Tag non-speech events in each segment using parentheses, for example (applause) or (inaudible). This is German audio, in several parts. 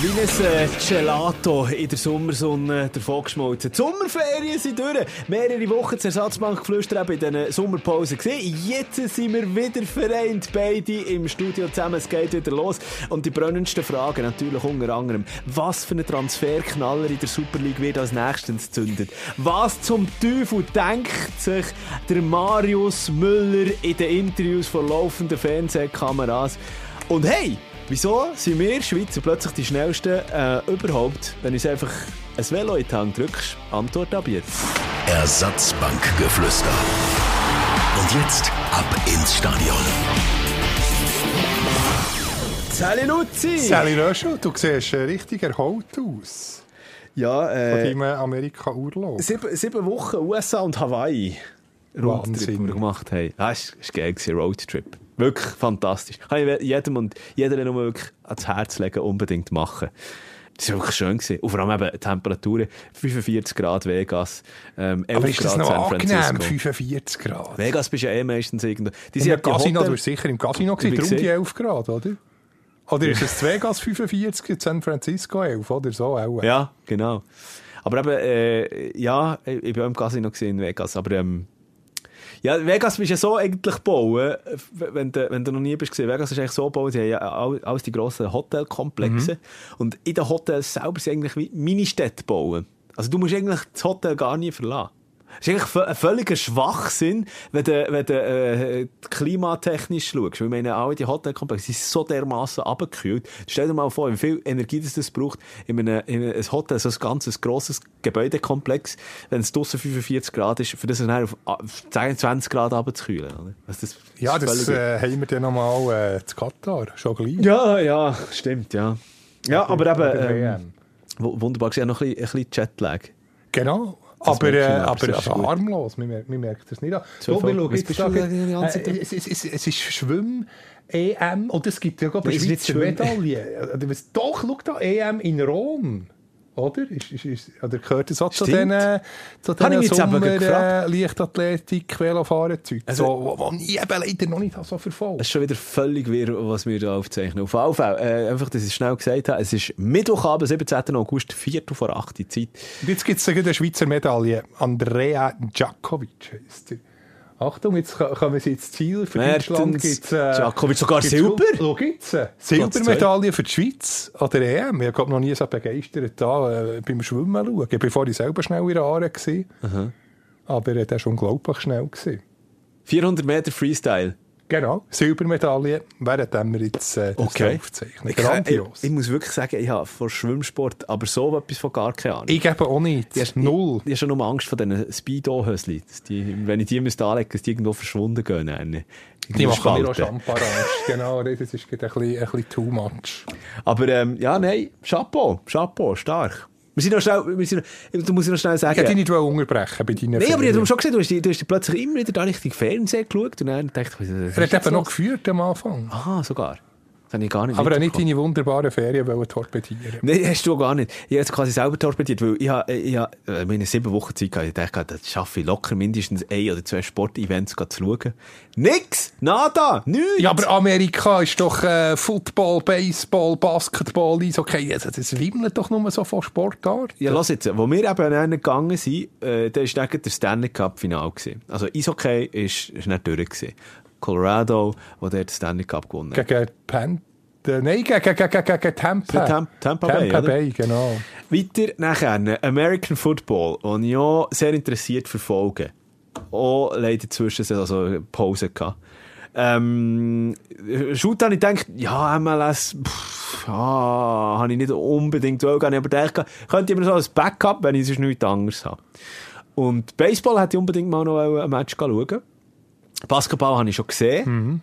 Wie ein äh, Gelato in der Sommersonne davon geschmolzen. Die Sommerferien sind durch. Mehrere Wochen zur Ersatzbankgeflüster bei diesen Sommerpause gesehen. Jetzt sind wir wieder vereint, beide im Studio zusammen. Es geht wieder los. Und die brennendsten Fragen natürlich unter anderem. Was für ein Transferknaller in der Super League wird als nächstes zündet? Was zum Teufel denkt sich der Marius Müller in den Interviews vor laufenden Fernsehkameras? Und hey, Wieso sind wir Schweizer plötzlich die schnellsten äh, überhaupt, wenn du einfach ein Velo in die Hand drückst? Antwort ab jetzt. Ersatzbankgeflüster. Und jetzt ab ins Stadion. Sally Luzi! Sally Röschel, du siehst äh, richtig erholt aus. Ja, Von äh, deinem Amerika-Urlaub. sieben, sieben Wochen USA und Hawaii. Roadtrip, Wahnsinn. den wir gemacht haben. Ah, es war geil, Roadtrip. Wirklich fantastisch. Kann ich jedem und jeder nur wirklich ans Herz legen, unbedingt machen. Das war wirklich schön. Gewesen. Und vor allem eben Temperaturen, 45 Grad Vegas, ähm, 11 Aber ist das Grad noch San angenehm, Francisco. 45 Grad? Vegas bist ja eh meistens irgendwo. Die In sind die Casino, Hotel- du bist sicher im Casino gewesen, darum die gesehen. 11 Grad, oder? Oder ist es (laughs) Vegas 45, in San Francisco 11, oder so auch? Ja, genau. Aber eben, äh, ja, ich war auch im Casino in Vegas, aber ähm, ja, Vegas bist ja so eigentlich bauen, wenn du, wenn du noch nie bist gesehen. Vegas ist eigentlich so bauen, sie haben ja all- alles die grossen Hotelkomplexe und in den Hotels selber sind eigentlich wie Ministädte bauen. Also du musst eigentlich das Hotel gar nie verlassen. Es ist eigentlich ein völliger Schwachsinn, wenn du, wenn du äh, klimatechnisch schaust. Weil meine, alle die Hotelkomplexe sind so dermaßen abgekühlt. Stell dir mal vor, wie viel Energie das, das braucht in einem, in einem Hotel, so ein ganzes grosses Gebäudekomplex, wenn es draussen 45 Grad ist, für das dann auf auf 10, 20 Grad oder? Also das, Ja, das völlig- äh, haben wir dann nochmal äh, zu Katar, schon gleich. ja, ja, stimmt, ja. Ja, aber eben, ähm, wunderbar, haben noch ein bisschen, ein bisschen Jetlag. Genau. Aber, äh, man, aber aber also harmlos, man merkt, man merkt das nicht an. So wir schauen jetzt da, äh, es, es, es, es ist Schwimm-EM, oder es gibt ja gerade es Schweizer Schwimm- Medaille. Doch, schau da, EM in Rom. Oder? Ist, ist, ist, oder gehört das auch zu Stimmt. diesen, zu diesen Sommer, gefragt. äh, Leichtathletik, Velofahren-Zeug? Also- so, wo, wo ich eben leider noch nicht so verfolgt Es ist schon wieder völlig wirr, was wir hier aufzeichnen. Auf jeden Fall, äh, einfach, dass ich es schnell gesagt habe, es ist Mittwochabend, 17. August, 4 vor 8 Uhr Zeit. Und jetzt gibt es eine Schweizer Medaille. Andrea Djakovic heisst er. Achtung, jetzt ko- kommen sie ins Ziel. Für Mertens Deutschland gibt es... Djakovic, sogar Silber? Schau jetzt. äh, Silbermedaille für die Schweiz an der EM. Ich habe noch nie so begeistert da äh, beim Schwimmen schauen. Ich war selber schnell in der Aare. gewesen. Aber äh, der war unglaublich schnell. Gewesen. 400 Meter Freestyle. Genau, Silbermedaille, während wir jetzt äh, das Okay. aufzeichnen. Ich, Grandios. ich, ich muss wirklich sagen, ich habe vor Schwimmsport aber so etwas von gar keine Ahnung. Ich gebe auch nicht. Ich- Null. Ich, ich habe schon nur Angst vor diesen Speedo-Hösli. Wenn ich die müsste anlegen dass die irgendwo verschwunden gehen. Dann, Die machen mir auch. Champagner. genau, das ist ein bisschen, ein bisschen too much. Aber ähm, ja, nein, Chapeau, Chapeau, stark. Wir sind noch schnell, wir sind du musst noch schnell Ich sagen. hätte dich nicht unterbrechen bei deinen Nein, aber ich habe schon gesehen, du hast, du hast plötzlich immer wieder da Richtung Fernsehen geschaut und dann dachte ich, was Er ist hat jetzt eben noch geführt am Anfang. Aha, sogar. Das ich gar nicht Aber er nicht deine wunderbaren Ferien wollen torpedieren. Nein, hast du gar nicht. Ich habe es quasi selber torpediert, weil ich habe, ich habe äh, meine sieben Wochen Zeit gehabt. Ich dachte, das schaffe ich locker mindestens ein oder zwei Sportevents zu schauen. Nix! Nada! Nichts! Ja, aber Amerika ist doch äh, Football, Baseball, Basketball, Eishockey. Also, das wimmelt doch nur so von Sportart. Ja, lass jetzt, wo wir eben dann gegangen sind, äh, da war der Stanley Cup Final. gewesen. Also Eishockey ist, ist nicht durch. Gewesen. Colorado, wo der den Stanley Cup gewonnen hat. Gegen Pan... äh, Nein, gegen, gegen, gegen, Tampa. Tam- Tampa Bay, oder? Bay, genau. Weiter nachher American Football, den ich auch sehr interessiert verfolge. Auch leider zwischen also Pause gehabt. Ähm, Shoot habe ich gedacht, ja, MLS, pff, ja, habe ich nicht unbedingt wollen, aber gedacht, könnte ich mir so als Backup, wenn ich sonst nichts anderes habe. Und Baseball hätte ich unbedingt mal noch ein Match schauen. Basketball habe ich schon gesehen.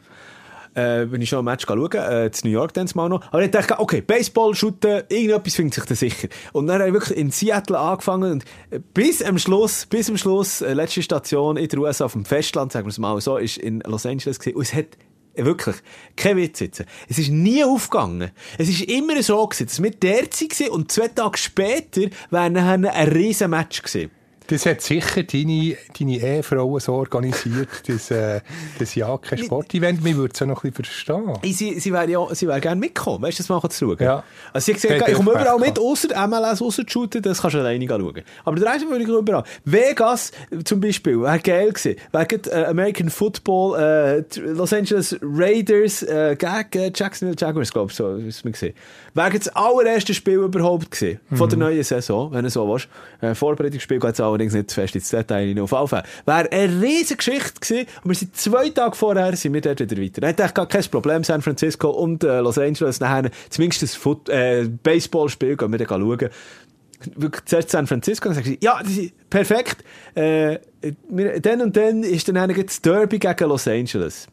Äh, bin ich schon ein Match schauen, äh, zu New York dann mal noch. Aber ich dachte, okay, Baseball, Shooten, irgendetwas findet sich da sicher. Und dann habe ich wirklich in Seattle angefangen und äh, bis am Schluss, bis am Schluss, äh, letzte Station in der USA auf dem Festland, sagen wir es mal so, ist in Los Angeles gewesen. Und es hat wirklich, kein Witz jetzt. Es ist nie aufgegangen. Es ist immer so gewesen, dass wir der waren und zwei Tage später wäre dann ein riesen Match gewesen. Das hat sicher deine, deine Ehefrau so organisiert, (laughs) dass, äh, das ja kein Sportevent. Wir würden es ja noch ein bisschen verstehen. Sie, sie wäre ja, sie wäre gerne mitkommen, weißt du, das mal zu schauen. Ja. Also sie hat gesagt, ich komme überall mit, außer MLS, außer Shooter, das kannst du alleine schauen. Aber der Rest würde ich überall. Vegas zum Beispiel, wäre geil gewesen. Wegen äh, American Football, äh, Los Angeles Raiders äh, gegen Jacksonville Jaguars, glaube ich, so ist mir gesehen. Wäre das allererste Spiel überhaupt gewesen, von der neuen Saison, wenn du so willst. Äh, Vorbereitungsspiel geht es allerdings nicht zu fest ins Detail rein. Auf jeden. Wäre eine riesige Geschichte gewesen und wir sind zwei Tage vorher sind wir dort wieder weiter. Hätte ich gar kein Problem, San Francisco und äh, Los Angeles nachher zumindest das Foot äh, Baseballspiel gehen wir dann schauen. Wirklich zuerst San Francisco und dann sagst du, ja, perfekt. Äh, dann und dann ist dann das Derby gegen Los Angeles.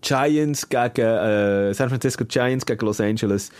Giants gegen äh, San Francisco Giants gegen Los Angeles.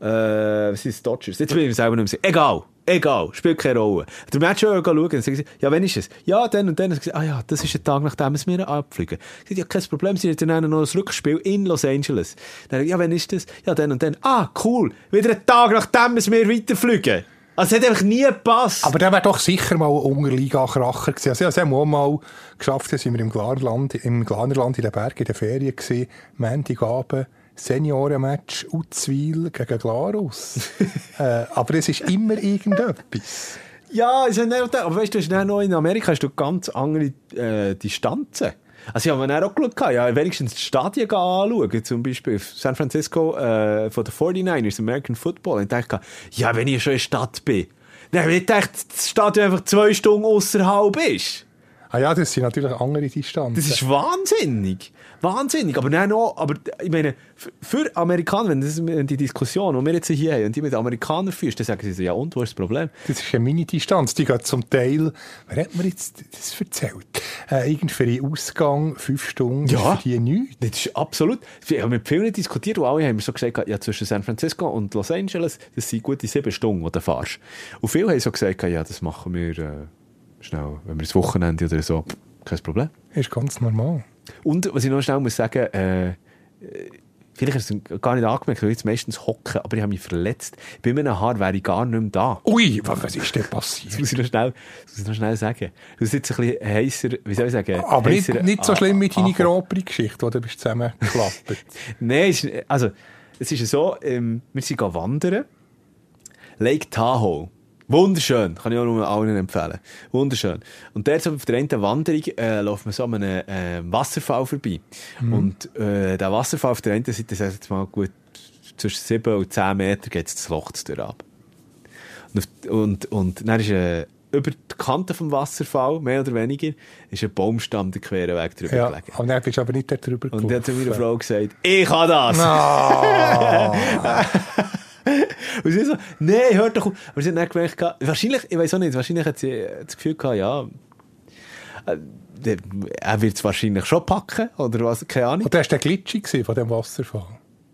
Äh, was ist Dodgers? Jetzt bin ich mir selber nicht mehr sicher. Egal, egal, spielt keine Rolle. Der Match schauen, sagen sie, ja, wann ist es? Ja, dann und dann. Dann ah ja, das ist ein Tag, nachdem es mir abfliegen. Sage, ja, kein Problem, sie haben dann noch ein Rückspiel in Los Angeles. Dann, ja, wann ist das? Ja, dann und dann. Ah, cool, wieder ein Tag, nachdem es mir weiterfliegen. Also, es hat einfach nie gepasst. Aber der wäre doch sicher mal ein Unterliga-Kracher gewesen. Also, das haben wir auch mal geschafft, da sind wir im Glarland, im Glanerland in den Bergen in der Ferien gewesen. Montagabend, Seniorenmatch Uzwil gegen Glarus. (laughs) äh, aber es ist immer irgendetwas. Ja, ist ja nicht, aber weißt du, hast dann noch in Amerika hast du ganz andere äh, Distanzen. Also, ich habe mir dann auch geschaut, ja, wenigstens die Stadien anschauen, zum Beispiel San Francisco äh, von den 49ers, American Football. Und ich dachte, ja, wenn ich schon in der Stadt bin, dann habe ich gedacht, das Stadion einfach zwei Stunden außerhalb ist. Ah ja, das sind natürlich andere Distanzen. Das ist wahnsinnig. Wahnsinnig. Aber nein, noch, aber ich meine, f- für Amerikaner, wenn, das, wenn die Diskussion, die wir jetzt hier haben, und die mit Amerikanern führst, dann sagen sie so, ja, und, wo ist das Problem? Das ist eine Mini-Distanz. Die geht zum Teil, wer hat mir jetzt das erzählt? Äh, irgendwie für Ausgang fünf Stunden, Ja. für die nichts. Das ist absolut. Wir haben mit vielen diskutiert und alle haben mir so gesagt, ja, zwischen San Francisco und Los Angeles, das sind gute sieben Stunden, die du fährst. Und viele haben so gesagt, ja, das machen wir äh, schnell, wenn wir das Wochenende oder so, kein Problem. Ist ganz normal. Und was ich noch schnell muss sagen, äh, vielleicht hast du es gar nicht angemerkt, weil ich jetzt meistens hocke, aber ich habe mich verletzt. Bei meinem Haar wäre ich gar nicht mehr da. Ui, was, ist denn (laughs) Das passiert? muss ich noch schnell, das muss ich noch schnell sagen. Du bist jetzt ein bisschen heißer, wie soll ich sagen? Aber nicht, heisser nicht so schlimm wie deine angekommen. Grand Prix-Geschichte, die du bist zusammengeklappt. (laughs) Nein, es ist- also, es ist so, ähm, wir sind wandern. Lake Tahoe. Wunderschön, kann ich auch nur allen empfehlen. Wunderschön. Und dort so auf der einen Wanderung äh, läuft man so an einem äh, Wasserfall vorbei. Und äh, der Wasserfall auf der einen Seite, das jetzt mal gut, zwischen 7 und 10 Meter geht es das Loch ab. Und, und, und dann ist äh, über die Kante vom Wasserfall, mehr oder weniger, ist ein Baumstamm der queren Weg drüber ja, gelegen. aber dann bist du aber nicht da drüber Und dann hat zu meiner gelaufen. Frau gesagt, ich kann das! Ah, (laughs) (laughs) (laughs) Und sie so, nee, hört doch auf. Aber sie hat dann gemerkt, wahrscheinlich, ich weiß auch nicht, wahrscheinlich hat sie äh, das Gefühl gehabt, ja, äh, er wird es wahrscheinlich schon packen, oder was, keine Ahnung. und du hast den Glitschig gesehen von dem Wasserfall.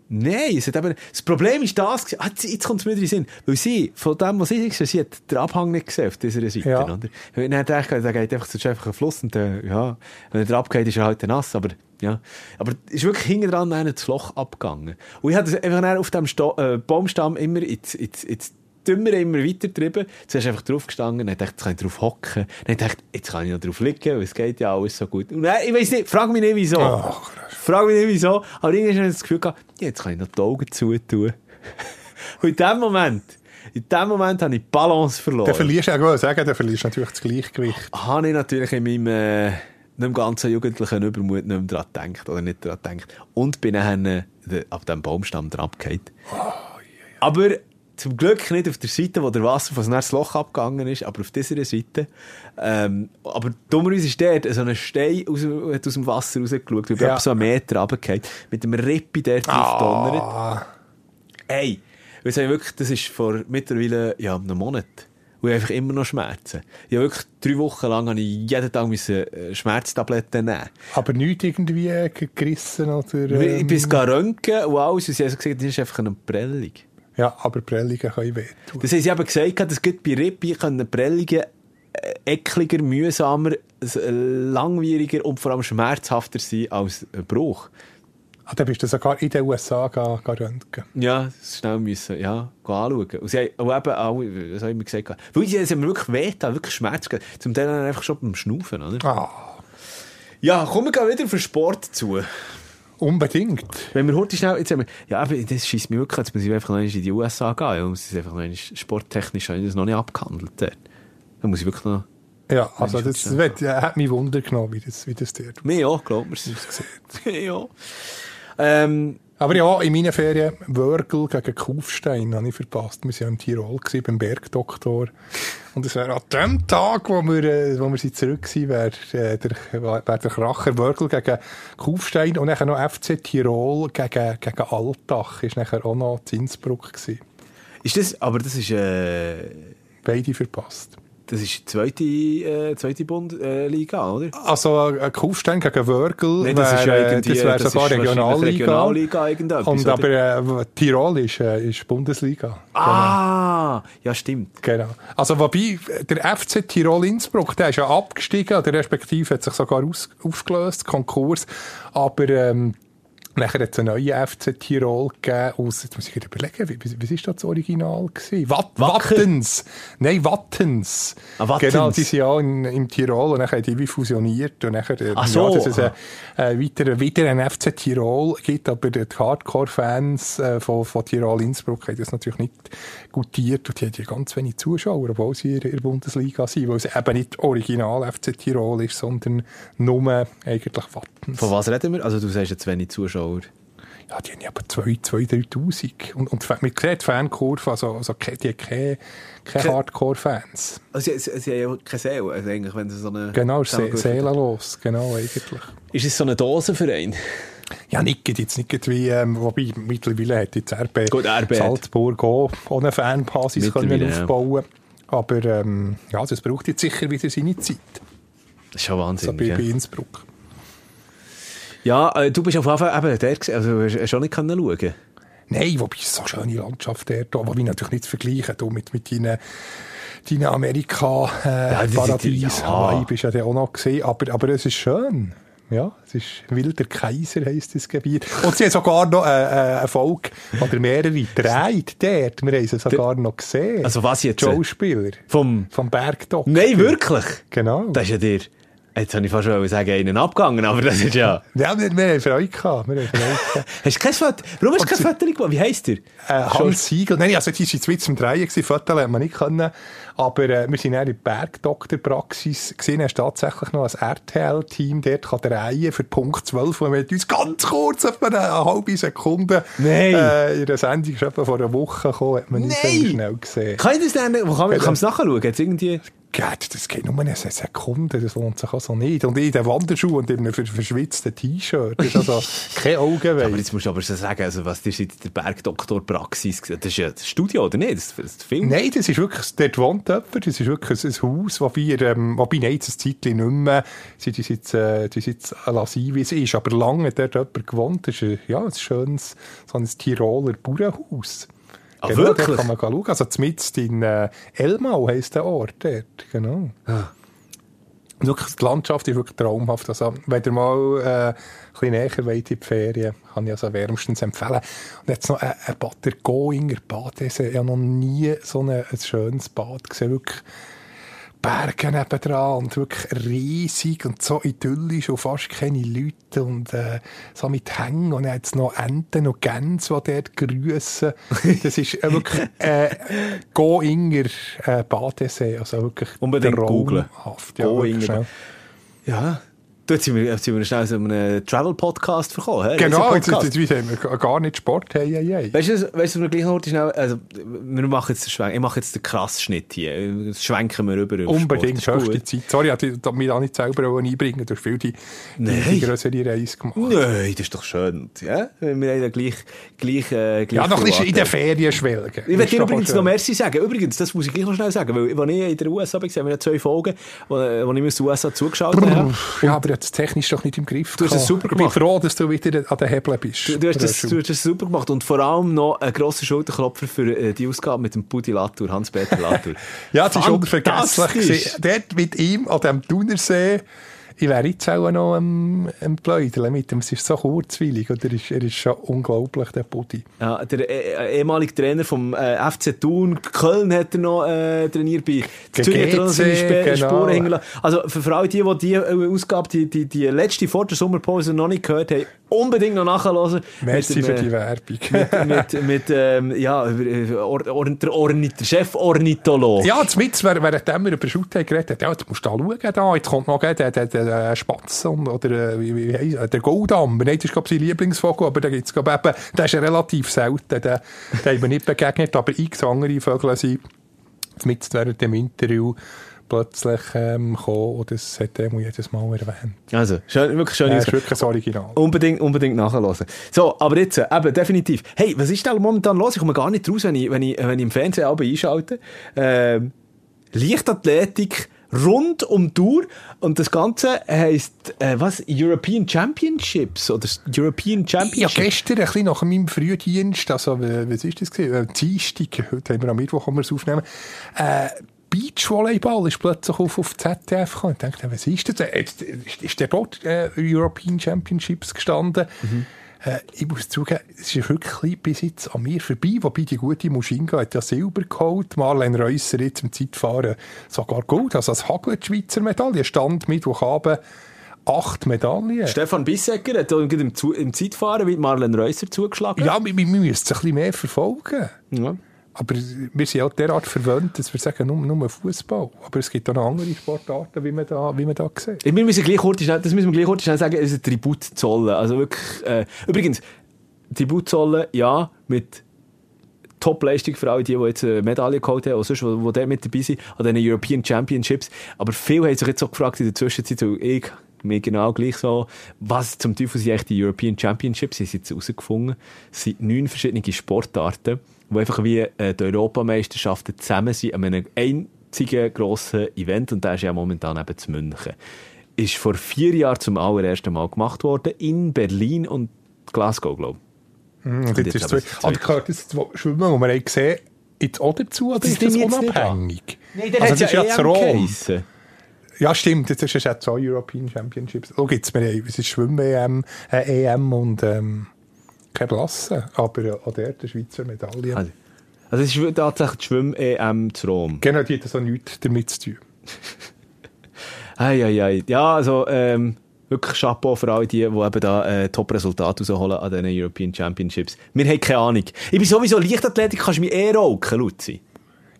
Nein, es hat eben, das Problem ist das, ah, jetzt- kommt es mir in den Sinn, weil sie, von dem, was sie gesehen sie hat den Abhang nicht gesehen auf dieser Seite, Ja. oder? Und dann dachte ich, da geht einfach, ist einfach ein Fluss und äh, ja, wenn er abgeht, ist er halt nass, aber ja. Aber es ist wirklich hinten dran dann das Loch abgegangen. Und ich habe einfach dann auf dem Sto äh, Baumstamm immer ins, ins, ins Dümmer immer weiter getrieben. Zuerst einfach drauf gestanden, dann dachte ich, jetzt kann ich drauf hocken. Dann dachte ich, jetzt kann ich noch drauf liegen, weil es geht ja alles so gut. Und nein, ich weiß nicht, frag mich nicht wieso. Ach, frag mich nicht wieso. Aber irgendwie habe ich das Gefühl gehabt, jetzt kann ich noch die Augen zutun. (laughs) Und in dem Moment, in dem Moment habe ich die Balance verloren. Dann verlierst du, ja, ich sagen, dann verlierst natürlich das Gleichgewicht. habe ich natürlich in meinem äh, dem ganzen jugendlichen Übermut nicht mehr daran gedacht oder nicht daran gedacht. Und bin dann äh, de- ab dem Baumstamm dran abgefallen. Aber zum Glück nicht auf der Seite, wo der Wasser von das Loch abgegangen ist, aber auf dieser Seite. Ähm, aber dummerweise ist dort so ein Stein aus, dem- hat aus dem Wasser rausgeschaut, ich Ja. ja. so einen Meter runtergefallen, mit einem Rippi dort drauf donnert. Ah, Ey, wir sagen wirklich, das ist vor mittlerweile ja, einem Monat. Und ich habe einfach immer noch Schmerzen. Ich wirklich drei Wochen lang habe ich jeden Tag müssen, äh, Schmerztabletten nehmen. aber nicht irgendwie gerissen oder... Ich ähm, bin es röntgen und alles. Und sie haben gesagt, das ist einfach eine Prellung. Ja, aber Prellungen können wehtun. Das haben sie eben gesagt, dass gut bei Rippi Prellungen äh, ekliger, mühsamer, äh, langwieriger und vor allem schmerzhafter sein als ein Bruch. Ah, dann bist du sogar in den USA ga röntgen. Ja, das schnell müssen, ja, gehen anschauen. Und sie haben auch eben alle, was habe ich mir gesagt, weil sie, haben mir wirklich weh getan, wirklich Schmerz gehabt. Zum Teil einfach schon beim Schnaufen, oder? Ah, Ja, kommen wir wieder für Sport zu. unbedingt. Wenn wir heute schnell, jetzt haben wir, ja, aber das schießt mich wirklich, jetzt muss ich einfach noch in die USA gehen, ja, muss ich einfach noch einmal- sporttechnisch habe ich das noch nicht abgehandelt dort. Da muss ich wirklich noch, Ja, also das, gut, wird- äh, hat mich Wunder genommen, wie das, wie das dort mir auch, glaub mir's. (laughs) aussieht. ja. Ähm, Aber ja, in meinen Ferien Wörgl gegen Kufstein habe ich verpasst. Wir waren ja im Tirol gewesen, beim Bergdoktor. Und es wäre an dem Tag, wo wir, äh, wo wir sie zurück waren, wäre äh, der, wär der Kracher Wörgl gegen Kufstein und dann noch FC Tirol gegen, gegen Altach. Ist nachher auch noch in Innsbruck gewesen. ist das, aber das ist, äh, Beide verpasst. Das ist die zweite, äh, zweite Bundesliga, oder? Also äh, Kufstein gegen Wörgl Nein, das ist ja irgendwie, das wäre sogar Regionalliga. Regionalliga irgendetwas, Und aber äh, Tirol ist, äh, ist Bundesliga. Ah, ja, stimmt. Genau. Also, wobei, der FC Tirol Innsbruck, der ist ja abgestiegen, oder respektive hat sich sogar aus, aufgelöst, Konkurs. Aber, ähm, nachher hat es einen neuen FC Tirol gegeben aus, jetzt muss ich überlegen, wie, wie ist das Original gewesen? Wat? Wattens. Nein, Wattens. Ah, Wattens. Genau, die sind ja in, im Tirol und dann haben die wie fusioniert und nachher, äh, Ach so. ja, dass es äh, weiter, wieder einen FC Tirol gibt, aber die Hardcore-Fans äh, von, von Tirol Innsbruck haben das natürlich nicht gutiert und die haben ja ganz wenig Zuschauer, obwohl sie in der Bundesliga sind, weil es eben nicht original FC Tirol ist, sondern nur eigentlich Wattens. Von was reden wir? Also, du sagst jetzt wenig Zuschauer. Ja, die haben ja aber 2'000, 2'000. Und, und man sieht die Fankurve, also, also die haben keine, keine Ke- Hardcore-Fans. Also, sie, sie, sie haben ja keine Seele, also eigentlich, wenn sie so eine... Genau, se seelenlos, genau, eigentlich. Ist es so ein Dosenverein? Ja, nicht, jetzt nicht wie, ähm, wobei mittlerweile hat jetzt RB, Gut, RB Salzburg auch, eine Fanbasis können ja. aufbauen Aber ähm, ja, das braucht jetzt sicher wieder seine Zeit. Das ist schon So Wahnsinn. bei, bei gell? Innsbruck. Ja, äh, du bist auf jeden Fall eben der, also du hast schon nicht können schauen. Nein, wobei es so eine schöne Landschaft dort, aber natürlich nicht vergleichen du, mit, mit deinen, deinen Amerika Ja, äh, Paradies, ja. Hawaii bist ja auch noch gesehen, aber, aber es ist schön. Ja, es ist Wilder Kaiser heisst das Gebiet. Und sie haben sogar noch äh, äh, eine Folge oder mehrere gedreht dort. Wir haben sie sogar noch gesehen. Also was jetzt? Schauspieler. Vom... Vom Bergdoktor. Nein, wirklich? Genau. Das ist ja dir... Jetzt habe ich fast schon sagen, einen abgegangen, aber das ist ja... (laughs) Ja, wir, wir haben Freude gehabt. Wir haben Freude (laughs) gehabt. Hast du kein Foto? Warum hast du kein Foto gemacht? Wie heisst der? Äh, Hans Siegel. Nein, also, die war jetzt mit zum Drehen gewesen. Fotos hat man nicht können. Aber, äh, wir sind dann in der Bergdoktorpraxis gesehen. Er ist tatsächlich noch ein RTL-Team dort kann drehen für Punkt 12, wo wir uns ganz kurz, etwa eine halbe Sekunde, Nein. äh, in der Sendung schon etwa vor einer Woche gekommen, hat man Nein. sehr schnell gesehen. Kann ich das dann... Wo kann man es nachschauen? Jetzt irgendwie... Geht, das geht nur eine Sekunde, das lohnt sich also nicht. Und in den Wanderschuhen und in einem ver- verschwitzten T-Shirt. Das ist also (laughs) kein Aber Augenweid. jetzt musst du aber so sagen, also was ist jetzt der Bergdoktor-Praxis? gewesen? Das ist ja das Studio, oder nicht? Das, das Film? Nein, das ist wirklich, dort wohnt jemand, das ist wirklich ein, ein Haus, wobei, ähm, wobei nein, jetzt ein Zeitchen nicht mehr, sie sind jetzt, äh, sind jetzt lassen, wie es ist, aber lange hat dort jemand gewohnt, das ist ein, ja, ein schönes, so ein Tiroler Bauernhaus. Ah, genau, wirklich? Kann man schauen, also zumindest in äh, Elmau heisst der Ort dort, genau. Ah. Wirklich, die Landschaft ist wirklich traumhaft. Also, wenn ihr mal äh, ein bisschen näher wollt in die Ferien, kann ich also wärmstens empfehlen. Und jetzt noch ein, ein Bad, der Goinger Badesee. Ich habe noch nie so ein, ein schönes Bad gesehen. Wirklich Berge nebendran und wirklich riesig und so idyllisch und fast keine Leute und äh, so mit Hängen und es noch Enten und Gänse, die dort grüssen. (laughs) Das ist äh, wirklich äh, Goinger äh, Badesee, also wirklich Unbedingt traumhaft. Ja, Goinger. Ja. Du, jetzt sind wir, jetzt sind wir schnell so einem Travel-Podcast verkommen. hä? Genau, jetzt, jetzt, jetzt, haben wir gar nicht Sport. Hey, hey, hey. Weißt du, weißt du, wir gleich noch schnell, also, wir machen jetzt den Schwenk, ich mache jetzt den Krassschnitt hier. Das schwenken wir rüber. auf Unbedingt, gut. Zeit. Sorry, ich wollte mich auch nicht selber einbringen. Du hast viel die, die, Nein. die größere Reise gemacht. Nein, das ist doch schön. Ja? Wir haben ja gleich, gleich, äh, gleich Ja, noch bisschen in den. Ferien schwelgen. Ich Ist dir übrigens schön. noch Merci sagen. Übrigens, das muss ich gleich noch schnell sagen, weil, als ich in der USA war, haben wir ja zwei Folgen, wo, wo ich mir aus den USA zugeschaut habe. Ja, aber jetzt technisch doch nicht im Griff. Du hast es super Ich bin gemacht. froh, dass du wieder an den Hebeln bist. Du, du, hast das, du hast das super gemacht und vor allem noch einen grossen Schulterklopfer für äh, die Ausgabe mit dem Pudi Latour, Hans-Peter Latour. (laughs) Ja, das ist unvergesslich. Dort mit ihm an dem Thunersee ich wäre jetzt auch noch am, am Pläudeln mit ihm. Es ist so kurzweilig, oder? Er ist, er ist schon unglaublich, der Buddy. Ja, der äh, ehemalige Trainer vom äh, FC Thun, Köln hat er noch äh, trainiert bei Zürich hat er noch seine Sp genau. Spuren hingelassen. Also für, für alle die, die die äh, Ausgabe, die, die, die letzte vor der Sommerpause noch nicht gehört haben, unbedingt noch nachhören. Merci Mit für die äh, Werbung. mit, mit, mit ähm, ja, äh, Or, Or, der, Ornith, der Chef-Ornithologe. Ja, jetzt mit, während wir über Schutte geredet haben, ja, jetzt musst du da schauen, da, jetzt kommt noch der, der, der, der Spatz und, oder äh, wie, wie heisst, er? der Goldamm. Nein, das ist, glaube ich, sein Lieblingsvogel, aber da gibt's, glaube eben, der ist relativ selten, den, den haben wir nicht begegnet, aber x andere Vögel sind mit während dem Interview plötzlich ähm, gekommen und das hat er jedes Mal erwähnt. Also, schön, wirklich schön. Das ist wirklich ein Original. Unbedingt, unbedingt nachhören. So, aber jetzt, äh, eben, definitiv. Hey, was ist da momentan los? Ich komme gar nicht raus, wenn ich, wenn ich, wenn ich im Fernsehen einschalte. Ähm, Leichtathletik rund um Uhr. Und das Ganze heisst, äh, was? European Championships oder European Ja, Championships? gestern, ein bisschen nach meinem Frühdienst, also, was ist das gewesen? Äh, Dienstag, heute haben wir am Mittwoch, können wir es aufnehmen, äh, Beachvolleyball ist plötzlich auf, auf ZDF gekommen. Ich dachte, was ist das? Äh, Jetzt, ist, der dort äh, European Championships gestanden? Äh, ich muss zugeben, es ist wirklich bis jetzt an mir vorbei, wobei die gute Muschinga hat ja Silber geholt, Marlene Reusser jetzt im Zeitfahren sogar Gold, also als Hagel die Schweizer Medaille, stand Mittwochabend acht Medaillen. Stefan Bissecker hat im, im Zeitfahren mit Marlene Reusser zugeschlagen. Ja, wir, wir müssen es ein bisschen mehr verfolgen. Ja. Aber wir sind auch derart verwöhnt, dass wir sagen, nur, nur Fußball. Aber es gibt auch noch andere Sportarten, wie man da, wie man da sieht. Wir müssen gleich kurz, das müssen wir gleich kurz sagen, es ist ein Tribut zollen. Also wirklich, äh, übrigens, Tribut zollen, ja, mit Top-Leistung für alle die, die jetzt eine Medaille geholt haben, oder sonst, die, die mit dabei sind, an diesen European Championships. Aber viele haben sich jetzt so gefragt in der Zwischenzeit, so ich, mir genau gleich so, was zum Teufel sind eigentlich die European Championships? Sie haben jetzt herausgefunden, es sind neun verschiedene Sportarten, die einfach wie äh, die Europameisterschaften zusammen sind an einem einzigen grossen Event und der ist ja momentan eben zu München. Ist vor vier Jahren zum allerersten Mal gemacht worden in Berlin und Glasgow, glaube ich. Und jetzt jetzt ist es zwei. Aber gehört das Schwimmen, das wir haben gesehen jetzt auch dazu, oder Das ist das jetzt unabhängig? Nein, also das ist ja zu Rom. geheissen. Ja, stimmt, das ist ja zwei European Championships. Schau jetzt, wir es ist Schwimm-EM äh, EM und ähm, Klasse, aber auch der der Schweizer Medaille. Also, also es ist tatsächlich die Schwimm-EM zu Rom. Genau, die hat so nichts damit zu tun. (laughs) Eieiei. Ja, also ähm, wirklich Chapeau für alle die, die eben da äh, Top-Resultate rausholen an diesen European Championships. Wir haben keine Ahnung. Ich bin sowieso Leichtathletik, kannst du mich eh rauchen, Luzi.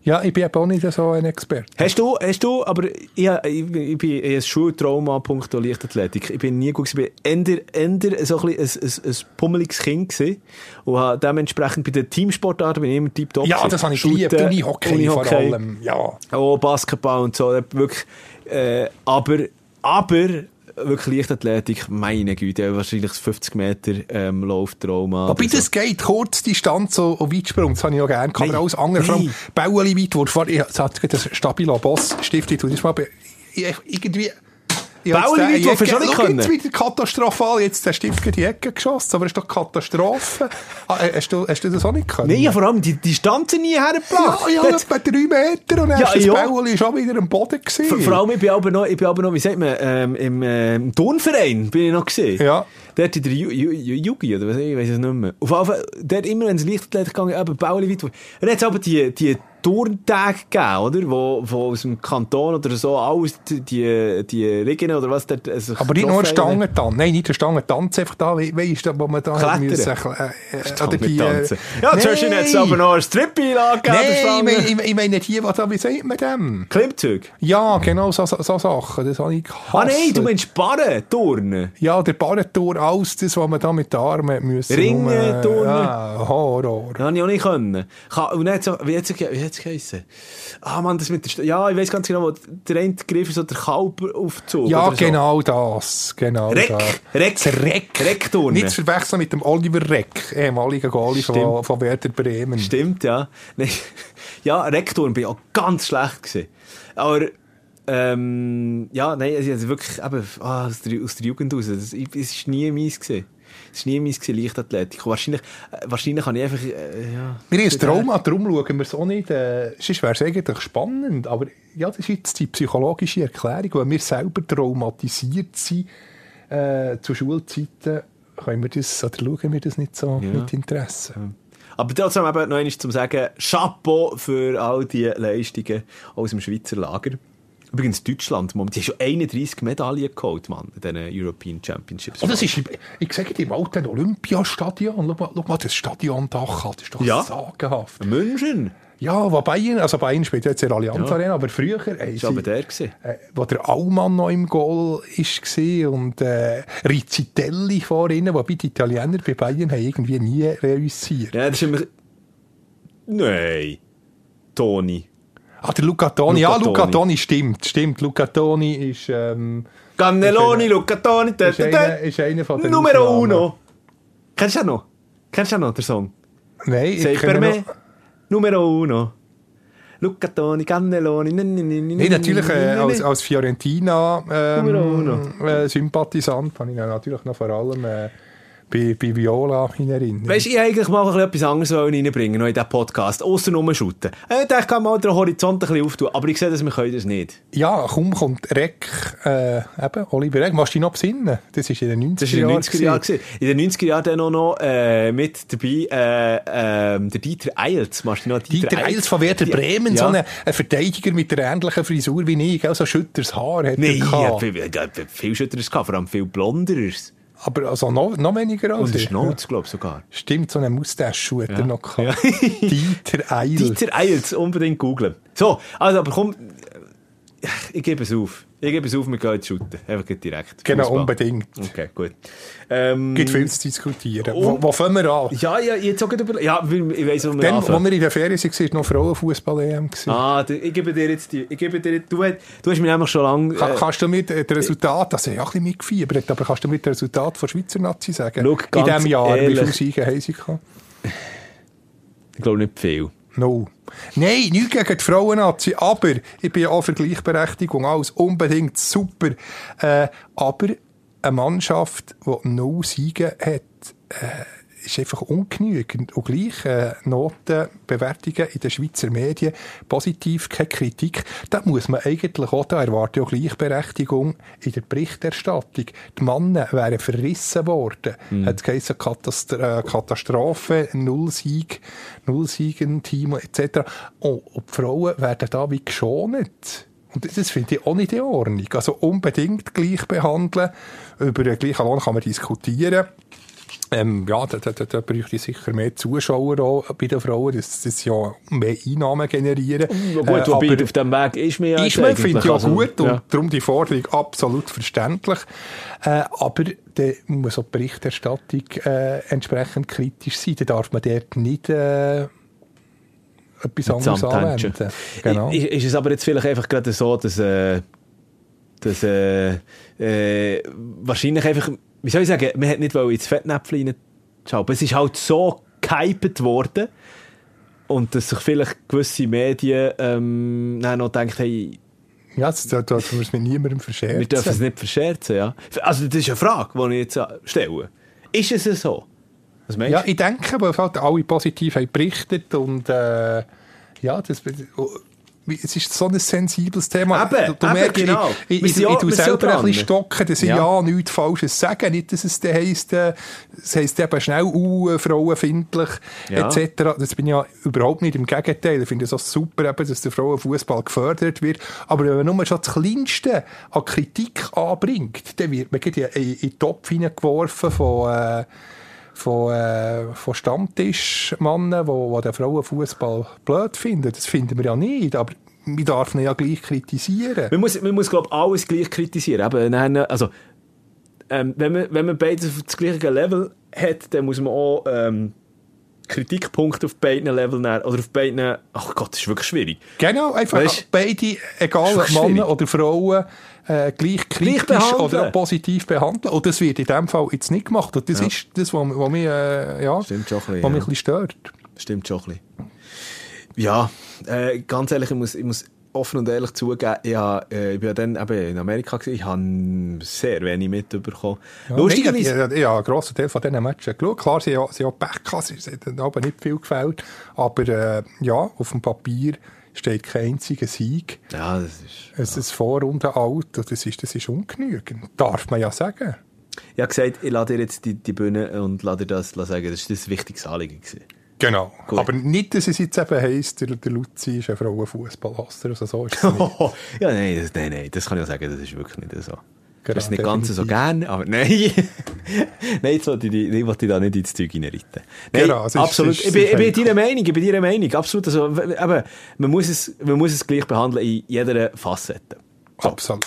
Ja, ich bin eben auch nicht so ein Experte. Hast du, hast du, aber ich, ich, ich bin ein Schultrauma punkto Leichtathletik. Ich bin nie gut. Ich bin eher, eher so ein, bisschen ein, ein, ein pummeliges Kind gewesen. Und habe dementsprechend bei den Teamsportarten bin ich immer tiptop Ja, gewesen. das habe ich geliebt. Unihockey, vor Unihockey. allem. Ja. Oh, Basketball und so, wirklich, äh, aber, aber, wirklich Leichtathletik, meine Güte, wahrscheinlich 50 Meter, ähm, Lauftrauma. Wobei oder so. das geht, Kurzdistanz und und Weitsprung, das habe ich auch gerne. Kann man alles andere, vor allem. Bäueli weit, wo ich hatte das Stabilo Boss Stift, ich tue das mal, irgendwie, jetzt weit, willst du auch nicht Schau jetzt können? wieder katastrophal, jetzt der Stift in die Ecke geschossen, aber das ist doch Katastrophe. Ah, äh, hast, du, hast du das auch nicht können? Nein, ja, vor allem die Distanzen nie hergebracht. ja, ja, etwa drei Meter und dann Ja, ist das ja. Schon wieder am Boden gewesen. Vor, vor allem, ich bin aber noch, ich bin aber noch, wie sagt man, ähm, im, ähm, Turnverein bin ich noch gesehen. Ja. Dort in der Ju- Ju- Ju- Jugi, oder was, ich weiß es nicht mehr. Auf jeden Fall, dort immer, wenn es Leichtathletik gegangen ist, eben Bauli weit. Hat es aber die, die Turntage gegeben, oder? Wo, wo aus dem Kanton oder so, alles, die, die, Regeln oder was dort, sich Aber nicht nur. Stangentanz. Nein, nicht der Stangentanz, einfach da, we- weisst du, wo man da Klettern. müssen, äh, äh, oder die, äh. Ja, zwischen jetzt aber noch ein Strip-Einlage Nein, ich ich, ich meine die, was wie sagt man dem? Klimmzug. Ja, genau, so, so, so Sachen, das habe ich gehasst. Ah nein, du meinst Barren, Turnen. Ja, der Barrentour, alles das, was man da mit den Armen müssen. Ringen, äh, Turnen. Ja, Horror. Das habe ich auch nicht können. Und so, wie hat es geheissen? Ah, Mann, das mit der, St ja, ich weiss ganz genau, wo der eine Griff ist so der Kalberaufzug. Ja, so. genau das, genau Reck, das. Reck, Reck. Reckturnen. Nicht zu verwechseln mit dem Oliver Reck, ehemaliger Goalie von, von Werder Bremen. Stimmt, ja. (laughs) Nein. Ja, bin ich auch ganz schlecht gewesen. Aber, ähm, ja, nein, also, wirklich, eben, ah, aus, der, aus der Jugend raus, es ist nie meins gewesen. Es ist nie mein Leichtathletik. Und Wahrscheinlich, äh, wahrscheinlich kann ich einfach, äh, ja. Wir haben ein Trauma, darum schauen wir es auch nicht. Äh, sonst wäre es eigentlich spannend. Aber ja, das ist jetzt die psychologische Erklärung. Wenn wir selber traumatisiert sind, äh, zu Schulzeiten, können wir das, oder schauen wir das nicht so Ja. mit Interesse. Aber trotzdem eben noch einmal zum sagen, Chapeau für all die Leistungen aus dem Schweizer Lager. Übrigens Deutschland, die haben schon 31 Medaillen geholt, Mann, in diesen European Championships. Oh, das ist, ich sage dir, im alten Olympiastadion, schau mal, schau mal das Stadiondach das ist doch Ja. sagenhaft. München, Ja, wo Bayern, also Bayern spielt jetzt in der Allianz Ja. Arena, aber früher, das war aber der. Gewesen. äh, wo der Allmann noch im Goal war und äh, Rizzitelli vor ihnen, wobei die Italiener bei Bayern haben irgendwie nie reüssiert. Ja, das ist immer... Nein. Toni. Ah, der Luca Toni, Luca ja, Luca Toni. Toni, stimmt, stimmt. Luca Toni ist, ähm, Cannelloni, Luca Toni, da, ist, da, einer, da. ist einer von den Numero Ausnahmen. uno. Kennst du den noch? Kennst du den noch, den Song? Nein, ich Sei kenne per me. noch- Numero uno. Luca Toni, Cannelloni. Nein, nein, nein, Nein, natürlich äh, als, als Numero uno. Fiorentina-Sympathisant habe ich natürlich noch vor allem äh, bei, bei Viola in Erinnerung. Weißt du, ich eigentlich mal ein etwas anderes reinbringen noch in diesen Podcast, außer nur shooten. Äh, Ich dachte, kann mal den Horizont ein bisschen auftun, aber ich sehe, dass wir können das nicht. Ja, kaum kommt Reck, äh, eben, Oliver Reck, musst du dich noch besinnen? Das war in den 90er Das war in den Jahren. 90er Jahren. gewesen. In den 90er Jahren dann auch noch äh, mit dabei äh, ähm, der Dieter Eilts. Machst du noch Dieter Eils von Werder Bremen, ja. so ein, ein Verteidiger mit der ähnlichen Frisur wie ich, gell, so schütters Haar hat Nein, er gehabt. viel, hat viel Schütteres gehabt, vor allem viel Blonderes. Aber also noch, noch weniger als Und ich. Schnauz, glaube ich sogar. Stimmt, so einen Moustache hat er Ja. noch gehabt. (laughs) Dieter Eils. Dieter Eilts, unbedingt googlen. So, also, aber komm, ich gebe es auf. Ich gebe es auf, wir gehen jetzt shooten. Einfach direkt. Genau, Fußball. unbedingt. Okay, gut. Ähm, Gibt viel zu diskutieren. Und- Wo, wo fangen wir an? Ja, ja, jetzt auch über... Ja, ich weiss, wo wir Dann, wo anfangen. wir in der Ferien waren, war noch Frauenfußball-EM. Ah, ich gebe dir jetzt die... Ich gebe dir, du, hast- du hast mir nämlich schon lange... Äh, Kannst du mir das Resultat, das ich auch ein bisschen mitgefiebert, aber kannst du mir das Resultat von Schweizer Nazi sagen? In diesem Jahr, wie ehrlich. viele Siege haben sie gehabt? ich glaube nicht viel. No. Nein, nichts gegen die Frauen-Nazi, aber ich bin ja auch für Gleichberechtigung, alles unbedingt super. Äh, aber eine Mannschaft, die null Siege hat, äh, ist einfach ungenügend. Und gleich äh, Notenbewertungen in den Schweizer Medien, positiv, keine Kritik. Da muss man eigentlich auch, da erwarte ich auch Gleichberechtigung in der Berichterstattung. Die Männer wären verrissen worden. Hat es geheißen, Katast äh, Katastrophe, Null Sieg, Null Siegen, Team etc. Und, und die Frauen werden da wie geschont. Und das- das finde ich auch nicht in Ordnung. Also unbedingt gleich behandeln. Über den gleichen Lohn kann man diskutieren. Ähm, ja, da, da, da, da bräuchte ich sicher mehr Zuschauer auch bei den Frauen, dass das ja mehr Einnahmen generieren. Ja, gut, Äh, wobei auf dem Weg ist mir ja ist jetzt man, eigentlich, finde ich auch also, gut und ja. darum die Forderung absolut verständlich. Äh, aber dann muss auch die Berichterstattung äh, entsprechend kritisch sein. Dann darf man dort nicht äh, etwas anderes anwenden. Genau. Ist, ist es aber jetzt vielleicht einfach gerade so, dass, äh, dass äh, äh, wahrscheinlich einfach, wie soll ich sagen, man hat nicht ins Fettnäpfchen reinschauen. Es ist halt so gehypet worden und dass sich vielleicht gewisse Medien ähm, noch denken, hey, ja, das da dürfen wir es mit niemandem verscherzen. wir dürfen es nicht verscherzen. Ja? Also das ist eine Frage, die ich jetzt äh, stelle. Ist es so? Was meinst Ja, du? ich denke, weil halt alle positiv haben berichtet und äh, ja, das, es ist so ein sensibles Thema. Eben, eben, merkst, genau. Ich, ich, ich, ja- ich sind selber ein bisschen stocken, dass ich Ja. ja, nichts Falsches sage. Nicht, dass es heisst, äh, es heisst eben schnell, uh, frauenfindlich, Ja. etc. Das bin ich ja überhaupt nicht. Im Gegenteil. Ich finde es auch super, eben, dass der Frauenfußball gefördert wird. Aber wenn man nur schon das Kleinste an Kritik anbringt, dann wird man gleich in, in den Topf hineingeworfen von, äh, von, äh, von Stammtischmannen, die, die den Frauenfußball blöd finden. Das finden wir ja nicht, aber man darf ihn ja gleich kritisieren. Man muss, man muss glaube ich, alles gleich kritisieren. Dann, also, ähm, wenn, man, wenn man beides auf das gleiche Level hat, dann muss man auch ähm, Kritikpunkte auf beiden Leveln nehmen. Oder auf beiden... Ach Gott, das ist wirklich schwierig. Genau, einfach Weisst- beide, egal ob. Männer oder Frauen, äh, gleich kritisch behandeln. oder positiv behandeln. Und das wird in dem Fall jetzt nicht gemacht. Und das Ja. ist das, was, was mich, äh, ja, Stimmt schon ein bisschen, was mich ja. ein stört. Stimmt schon ein bisschen. Ja, äh, ganz ehrlich, ich muss, ich muss offen und ehrlich zugeben, ich, habe, äh, ich bin ja dann eben in Amerika gewesen, ich habe sehr wenig mitbekommen. Ja, Lustigerweise... nein, Ja, einen grossen Teil von diesen Matches geschaut. Klar, sie haben auch Pech gehabt, sie haben aber nicht viel gefällt. Aber äh, ja, auf dem Papier steht kein einziger Sieg. Ja, das ist... Es ist Vorrunde alt und das ist, das ist ungenügend. Darf man ja sagen. Ich habe gesagt, ich lade dir jetzt die, die Bühne und lade dir das sagen. Das war das wichtigste Anliegen. Gewesen. Genau. Gut. Aber nicht, dass es jetzt eben heisst, der, der Luzi ist ein Frauenfußballhasser. Also so ist es (laughs) nicht. ja, nein, das, nein, nein, das kann ich auch sagen, das ist wirklich nicht so. Genau, ist nicht ganz so definitiv. gern, aber (laughs) nein. nein, jetzt wollte ich, die- ich wollte da nicht ins Zeug reinreiten. Nein, Genau, ist- absolut. ist ich, bin, ich bin deiner Meinung, ich bin deiner Meinung. Absolut. Also, eben, man, muss es, man muss es gleich behandeln in jeder Facette. Absolut.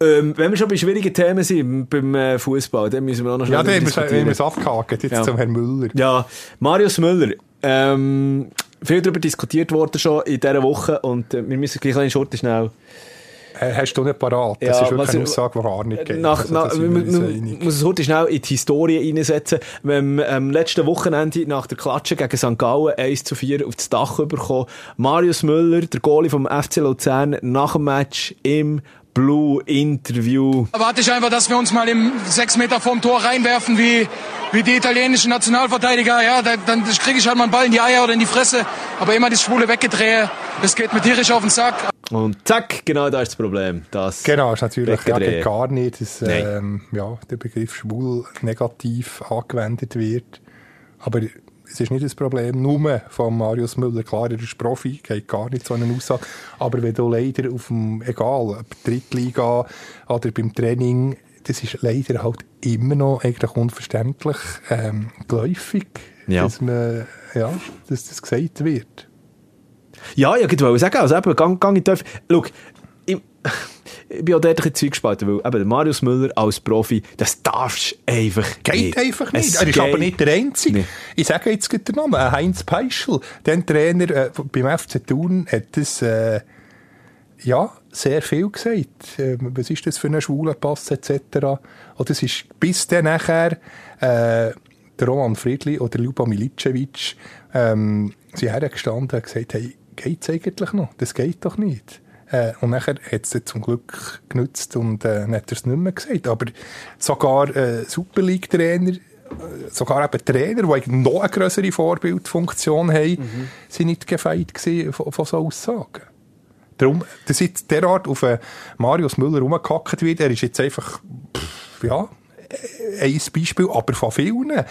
Ähm, wenn wir schon bei schwierigen Themen sind, beim äh, Fußball, dann müssen wir auch noch Ja, schnell dann haben wir es abgehakt. Jetzt Ja. zum Herrn Müller. Ja, Marius Müller. Ähm, viel darüber diskutiert worden schon in dieser Woche und äh, wir müssen gleich ein Schurte schnell hast du nicht parat? Das Ja, ist wirklich eine Aussage, die gar nicht geht. Nach, Also, nach, man, muss es heute schnell in die Historie reinsetzen. Wir haben am letzten Wochenende nach der Klatsche gegen St. Gallen 1 zu 4 auf das Dach bekommen. Marius Müller, der Goalie vom FC Luzern, nach dem Match im Blue-Interview. Erwarte ich einfach, dass wir uns mal im sechs Meter vorm Tor reinwerfen, wie, wie die italienischen Nationalverteidiger. Ja, da, dann kriege ich halt mal einen Ball in die Eier oder in die Fresse. Aber immer das schwule Weggedrehe, das geht mir tierisch auf den Sack. Und zack, genau da ist das Problem. Das Genau, ist natürlich ja, gar nicht, dass ähm, ja, der Begriff schwul negativ angewendet wird. Aber es ist nicht das Problem nur von Marius Müller. Klar, er ist Profi, geht gar nicht so eine Aussage. Aber wenn du leider auf dem, egal, ob Drittliga oder beim Training, das ist leider halt immer noch eigentlich unverständlich ähm, geläufig, Ja. dass, man, ja, dass das gesagt wird. Ja, ja, ich wollte sagen, also eben, gang, gang in die. Schau, ich, bin auch dort ein bisschen gespalten, weil eben Marius Müller als Profi, das darfst du einfach Geht nicht. einfach nicht. Es er ist geht aber nicht der Einzige. nicht. Ich sage jetzt gerade den Namen. Heinz Peischl, der Trainer äh, beim FC Thun, hat das äh, ja, sehr viel gesagt. Ähm, was ist das für ein schwuler Pass etc. Und das ist bis dann nachher äh, der Roman Friedli oder Ljuba Milicevic ähm, sie hergestanden und gesagt, hey, geht's eigentlich noch? Das geht doch nicht. Äh, und nachher hat es zum Glück genützt und äh, hat er es nicht mehr gesagt. Aber sogar äh, Super League-Trainer, äh, sogar eben Trainer, die noch eine größere Vorbildfunktion haben, sind nicht gefeit von, von so Aussagen. Darum, dass jetzt derart auf äh, Marius Müller rumgehackt wird, er ist jetzt einfach, pff, ja, äh, ein Beispiel, aber von vielen.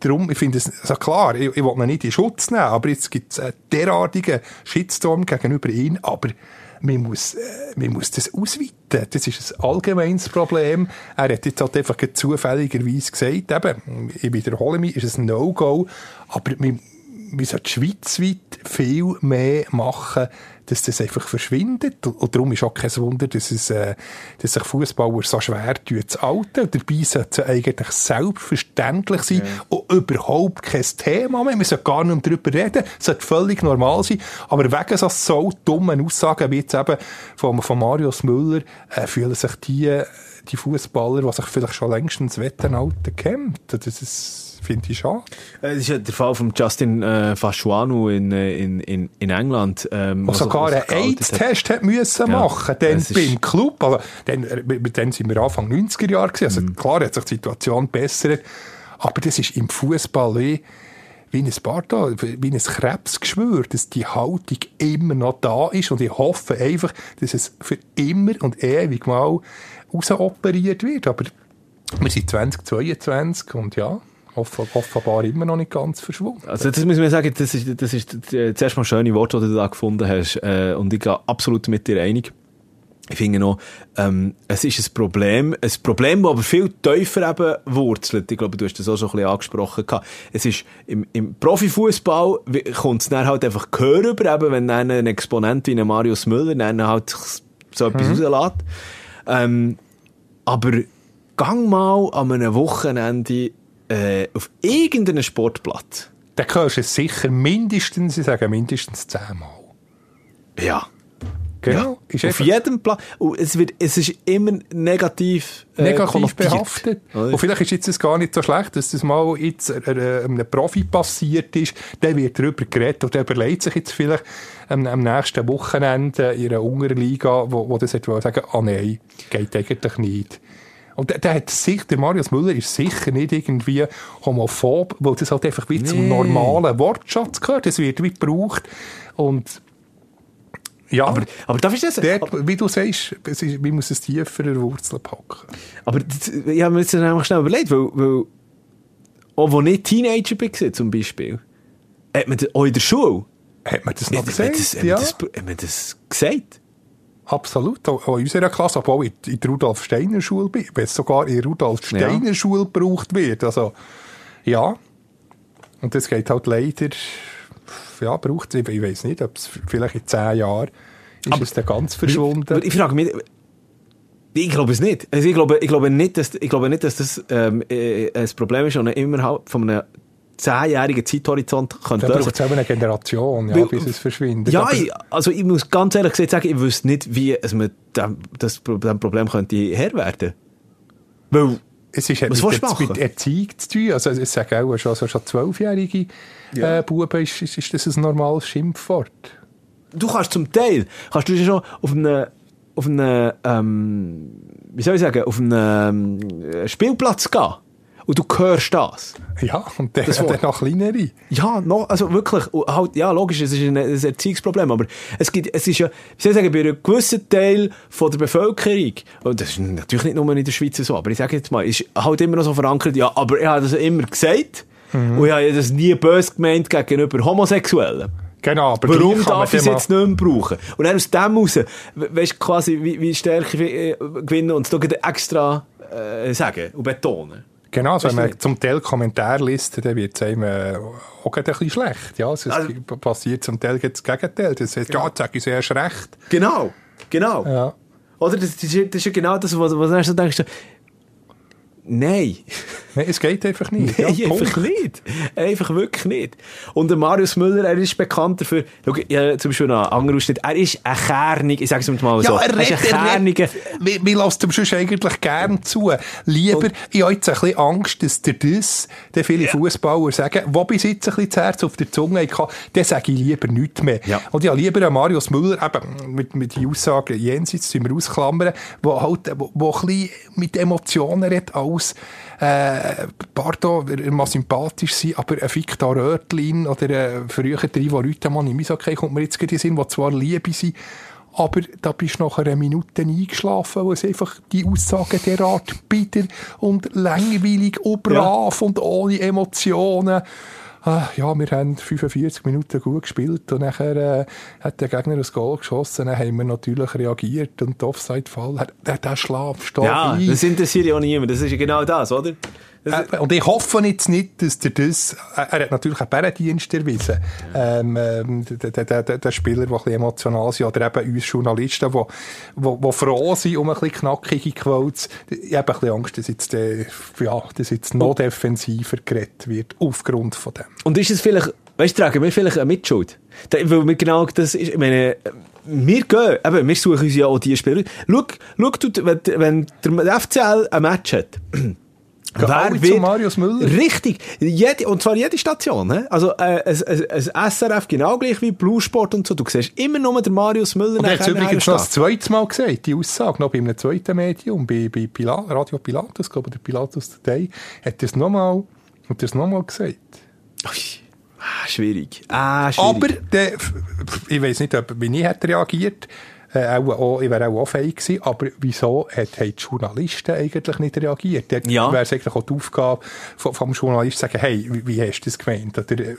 Darum, ich finde es, also klar, ich, ich will ihn nicht in Schutz nehmen, aber jetzt gibt es einen derartigen Shitstorm gegenüber ihm, aber man muss, äh, man muss das ausweiten. Das ist ein allgemeines Problem. Er hat jetzt halt einfach zufälligerweise gesagt, eben, ich wiederhole mich, ist es ein No-Go, aber man, wir sollten schweizweit viel mehr machen, dass das einfach verschwindet. Und, darum ist auch kein Wunder, dass, es, äh, dass sich Fußballer so schwer tun zu alten. Dabei sollte es eigentlich selbstverständlich sein und überhaupt kein Thema mehr. Wir sollten gar nicht darüber reden. Es sollte völlig normal sein. Aber wegen so, so dummen Aussagen wie jetzt eben von, von Marius Müller äh, fühlen sich die, die Fußballer, die sich vielleicht schon längstens Wettenalten kämmt. Das ist, finde ich schade. Äh, Das ist ja der Fall von Justin äh, Faschuanu in, äh, in, in, in England. Ähm, Und was- sogar was einen. AIDS-Test hat müssen Ja, machen, dann beim Club. Also, dann, äh, dann sind wir Anfang 90er Jahre gewesen. Also, Mhm. klar hat sich die Situation bessert. Aber das ist im Fußball wie, wie ein Sparta, wie ein Krebsgeschwür, dass die Haltung immer noch da ist. Und ich hoffe einfach, dass es für immer und ewig mal rausoperiert wird. Aber wir sind 2022 und ja, off offenbar immer noch nicht ganz verschwunden. Also das muss man sagen, das ist, das ist äh, zuerst mal schöne Worte, die du da gefunden hast. Äh, und ich gehe absolut mit dir einig. Ich finde noch, ähm, es ist ein Problem, ein Problem, das aber viel tiefer eben wurzelt. Ich glaube, du hast das auch schon ein bisschen angesprochen. gehabt. Es ist, im, im Profifußball kommt es dann halt einfach Gehör über, eben, wenn dann ein Exponent wie ein Marius Müller dann halt so etwas rauslässt. Ähm, aber gang mal an einem Wochenende äh, auf irgendeinen Sportplatz. Dann hörst du es sicher mindestens, ich sage mindestens zehnmal. Ja. Genau. Ist Auf jedem Plan. Und es, wird, es ist immer negativ, äh, negativ behaftet. Oder? Und vielleicht ist jetzt das gar nicht so schlecht, dass das mal jetzt äh, äh, einem Profi passiert ist. Der wird darüber geredet und der überlegt sich jetzt vielleicht am, am nächsten Wochenende in einer unteren Liga, wo, wo das sagen, ah nein, geht eigentlich nicht. Und der, der hat sich, der Marius Müller ist sicher nicht irgendwie homophob, weil das halt einfach wie zum Nee. normalen Wortschatz gehört. Das wird wie gebraucht. Und ja, Aber, aber darf ich das? dort, wie du sagst, es ist, man muss es tiefer in der Wurzel packen. Aber das, ich habe mir jetzt einfach schnell überlegt, weil, weil auch als ich Teenager war, zum Beispiel, hat man das, auch in der Schule, Hat man das noch hat man gesagt? das, hat ja, man das, hat man das gesagt? Absolut. Auch in unserer Klasse, aber auch in, der Rudolf-Steiner-Schule, wenn es sogar in der Rudolf-Steiner-Schule gebraucht wird. Also, ja. Und das geht halt leider, ja, braucht es, ich weiß nicht, ob es vielleicht in zehn Jahren ist Aber- es dann ganz verschwunden. Ich frage mich, ich glaube es nicht. Also ich glaube, ich glaube nicht, dass, ich glaube nicht, dass das ähm, äh, ein Problem ist und innerhalb von einem zehnjährigen Zeithorizont könnte Da lösen. braucht es auch eine Generation, ja, Weil- bis es verschwindet. Ja, ich, also ich muss ganz ehrlich gesagt sagen, ich wüsste nicht, wie es mit dem, das, dem Problem könnte Herr werden. Weil, Es ist, Was mit, willst du der- machen? mit Erziehung zu tun. Also, ich sage auch, schon, also schon zwölfjährige Ja. äh, Buben ist, ist, ist das ein normales Schimpfwort. du kannst zum Teil, kannst du schon auf einem, auf einem, ähm, wie soll ich sagen, auf einem ähm, Spielplatz gehen. Und du hörst das. Ja, und dann, Das Wort. noch kleinere. Ja, no, also wirklich, und halt, ja, logisch, es ist ein, ein Erziehungsproblem, aber es gibt, es ist ja, wie soll ich sagen, bei einem gewissen Teil von der Bevölkerung, und das ist natürlich nicht nur in der Schweiz so, aber ich sage jetzt mal, ist halt immer noch so verankert, ja, aber ich habe das immer gesagt, und ich habe das nie böse gemeint gegenüber Homosexuellen. Genau, aber Warum darf ich es jetzt nicht mehr brauchen? Und dann aus dem raus, we- weisst du quasi, wie, wie Stärke äh, gewinnen und es extra äh, sagen und betonen. Genau, also wenn man zum Teil Kommentar liest, dann wird es einem äh, auch ein bisschen schlecht. Ja, es ist, Also- passiert zum Teil das Gegenteil. Das heißt, ja, jetzt sage ich sehr recht. Genau, genau. Ja. Oder das, das, ist, ja genau das, was, was du denkst, nein, Nein, es geht einfach nicht. (laughs) nein, ja, einfach Punkt. nicht. Einfach wirklich nicht. Und der Marius Müller, er ist bekannt dafür, schau, ja, zum Beispiel noch anderer Ausschnitt, er ist ein Kernig, ich sage es mal so, er, ist ein Kerniger, Wir, wir lassen dem sonst eigentlich gern zu. Lieber, ich habe jetzt ein bisschen Angst, dass der das, der viele Fußballer sagen, wo bis jetzt ein bisschen das Herz auf der Zunge hatte, dann sage ich lieber nichts mehr. Ja. Und ich habe lieber einen Marius Müller, eben mit, mit den Aussagen jenseits, die wir ausklammern, wo halt, wo, wo ein bisschen mit Emotionen redet, als, äh, pardon, er mag sympathisch sein, aber ein Victor Röthlin oder ein früher Ivo Rütemann im Eishockey kommt mir jetzt gerade in Sinn, die zwar Liebe sind, aber da bist du nach einer Minute eingeschlafen, weil es einfach die Aussagen derart bitter und langweilig und brav und ohne Emotionen. Ah, ja, wir haben 45 Minuten gut gespielt und nachher äh, hat der Gegner ein Goal geschossen, dann haben wir natürlich reagiert und der Offside-Fall, der, der schlafst da ja, ein. das interessiert ja auch niemand, das ist ja genau das, oder? Äh, und ich hoffe jetzt nicht, dass der das, äh, er hat natürlich einen Bärendienst erwiesen, ähm, ähm, der, der, der, der Spieler, der ein bisschen emotional sind, oder eben uns Journalisten, die, die, die froh sind um ein bisschen knackige Quotes. Ich habe ein bisschen Angst, dass jetzt, äh, ja, dass jetzt noch defensiver geredet wird, aufgrund von dem. Und ist es vielleicht, weißt du, tragen wir vielleicht eine Mitschuld? Weil wir genau das ist, ich meine, wir gehen, eben, wir suchen uns ja auch die Spieler. Schau, schau wenn, wenn der FCL ein Match hat, alle zu Marius Müller? Richtig. Jede, und zwar jede Station. He? Also äh, ein, ein, SRF genau gleich wie Blue Sport und so. Du siehst immer nur den Marius Müller Und er hat übrigens noch das zweite Mal gesagt, die Aussage, noch bei einem zweiten Medium, bei, bei Pila Radio Pilatus, glaube ich, der Pilatus Today, hat er es nochmal, hat nochmal gesagt. Ah, schwierig. Ah, schwierig. Aber der, ich weiß nicht, ob, wie ich hätte reagiert äh, auch, auch, ich wäre auch auch fähig gewesen, aber wieso hat, haben die Journalisten eigentlich nicht reagiert? Dort Ja. wäre es eigentlich auch die Aufgabe vom, vom Journalisten zu sagen, hey, wie, wie hast du das gemeint? Oder äh,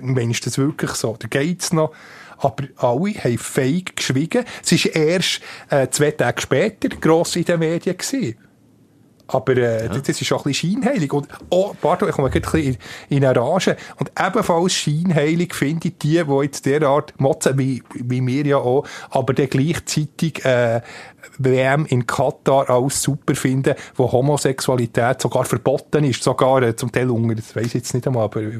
meinst du das wirklich so? Oder geht's noch? Aber alle haben fake geschwiegen. Es war erst äh, zwei Tage später gross in den Medien. Gewesen. Aber äh, das ist schon ein bisschen scheinheilig. Und, oh, pardon, ich komme gerade ein bisschen in, in eine Rage. Und ebenfalls scheinheilig finde ich die, die jetzt derart motzen, wie, wie wir ja auch, aber dann gleichzeitig äh, WM in Katar alles super finden, wo Homosexualität sogar verboten ist, sogar äh, zum Teil unter, das weiss ich jetzt nicht einmal, aber äh,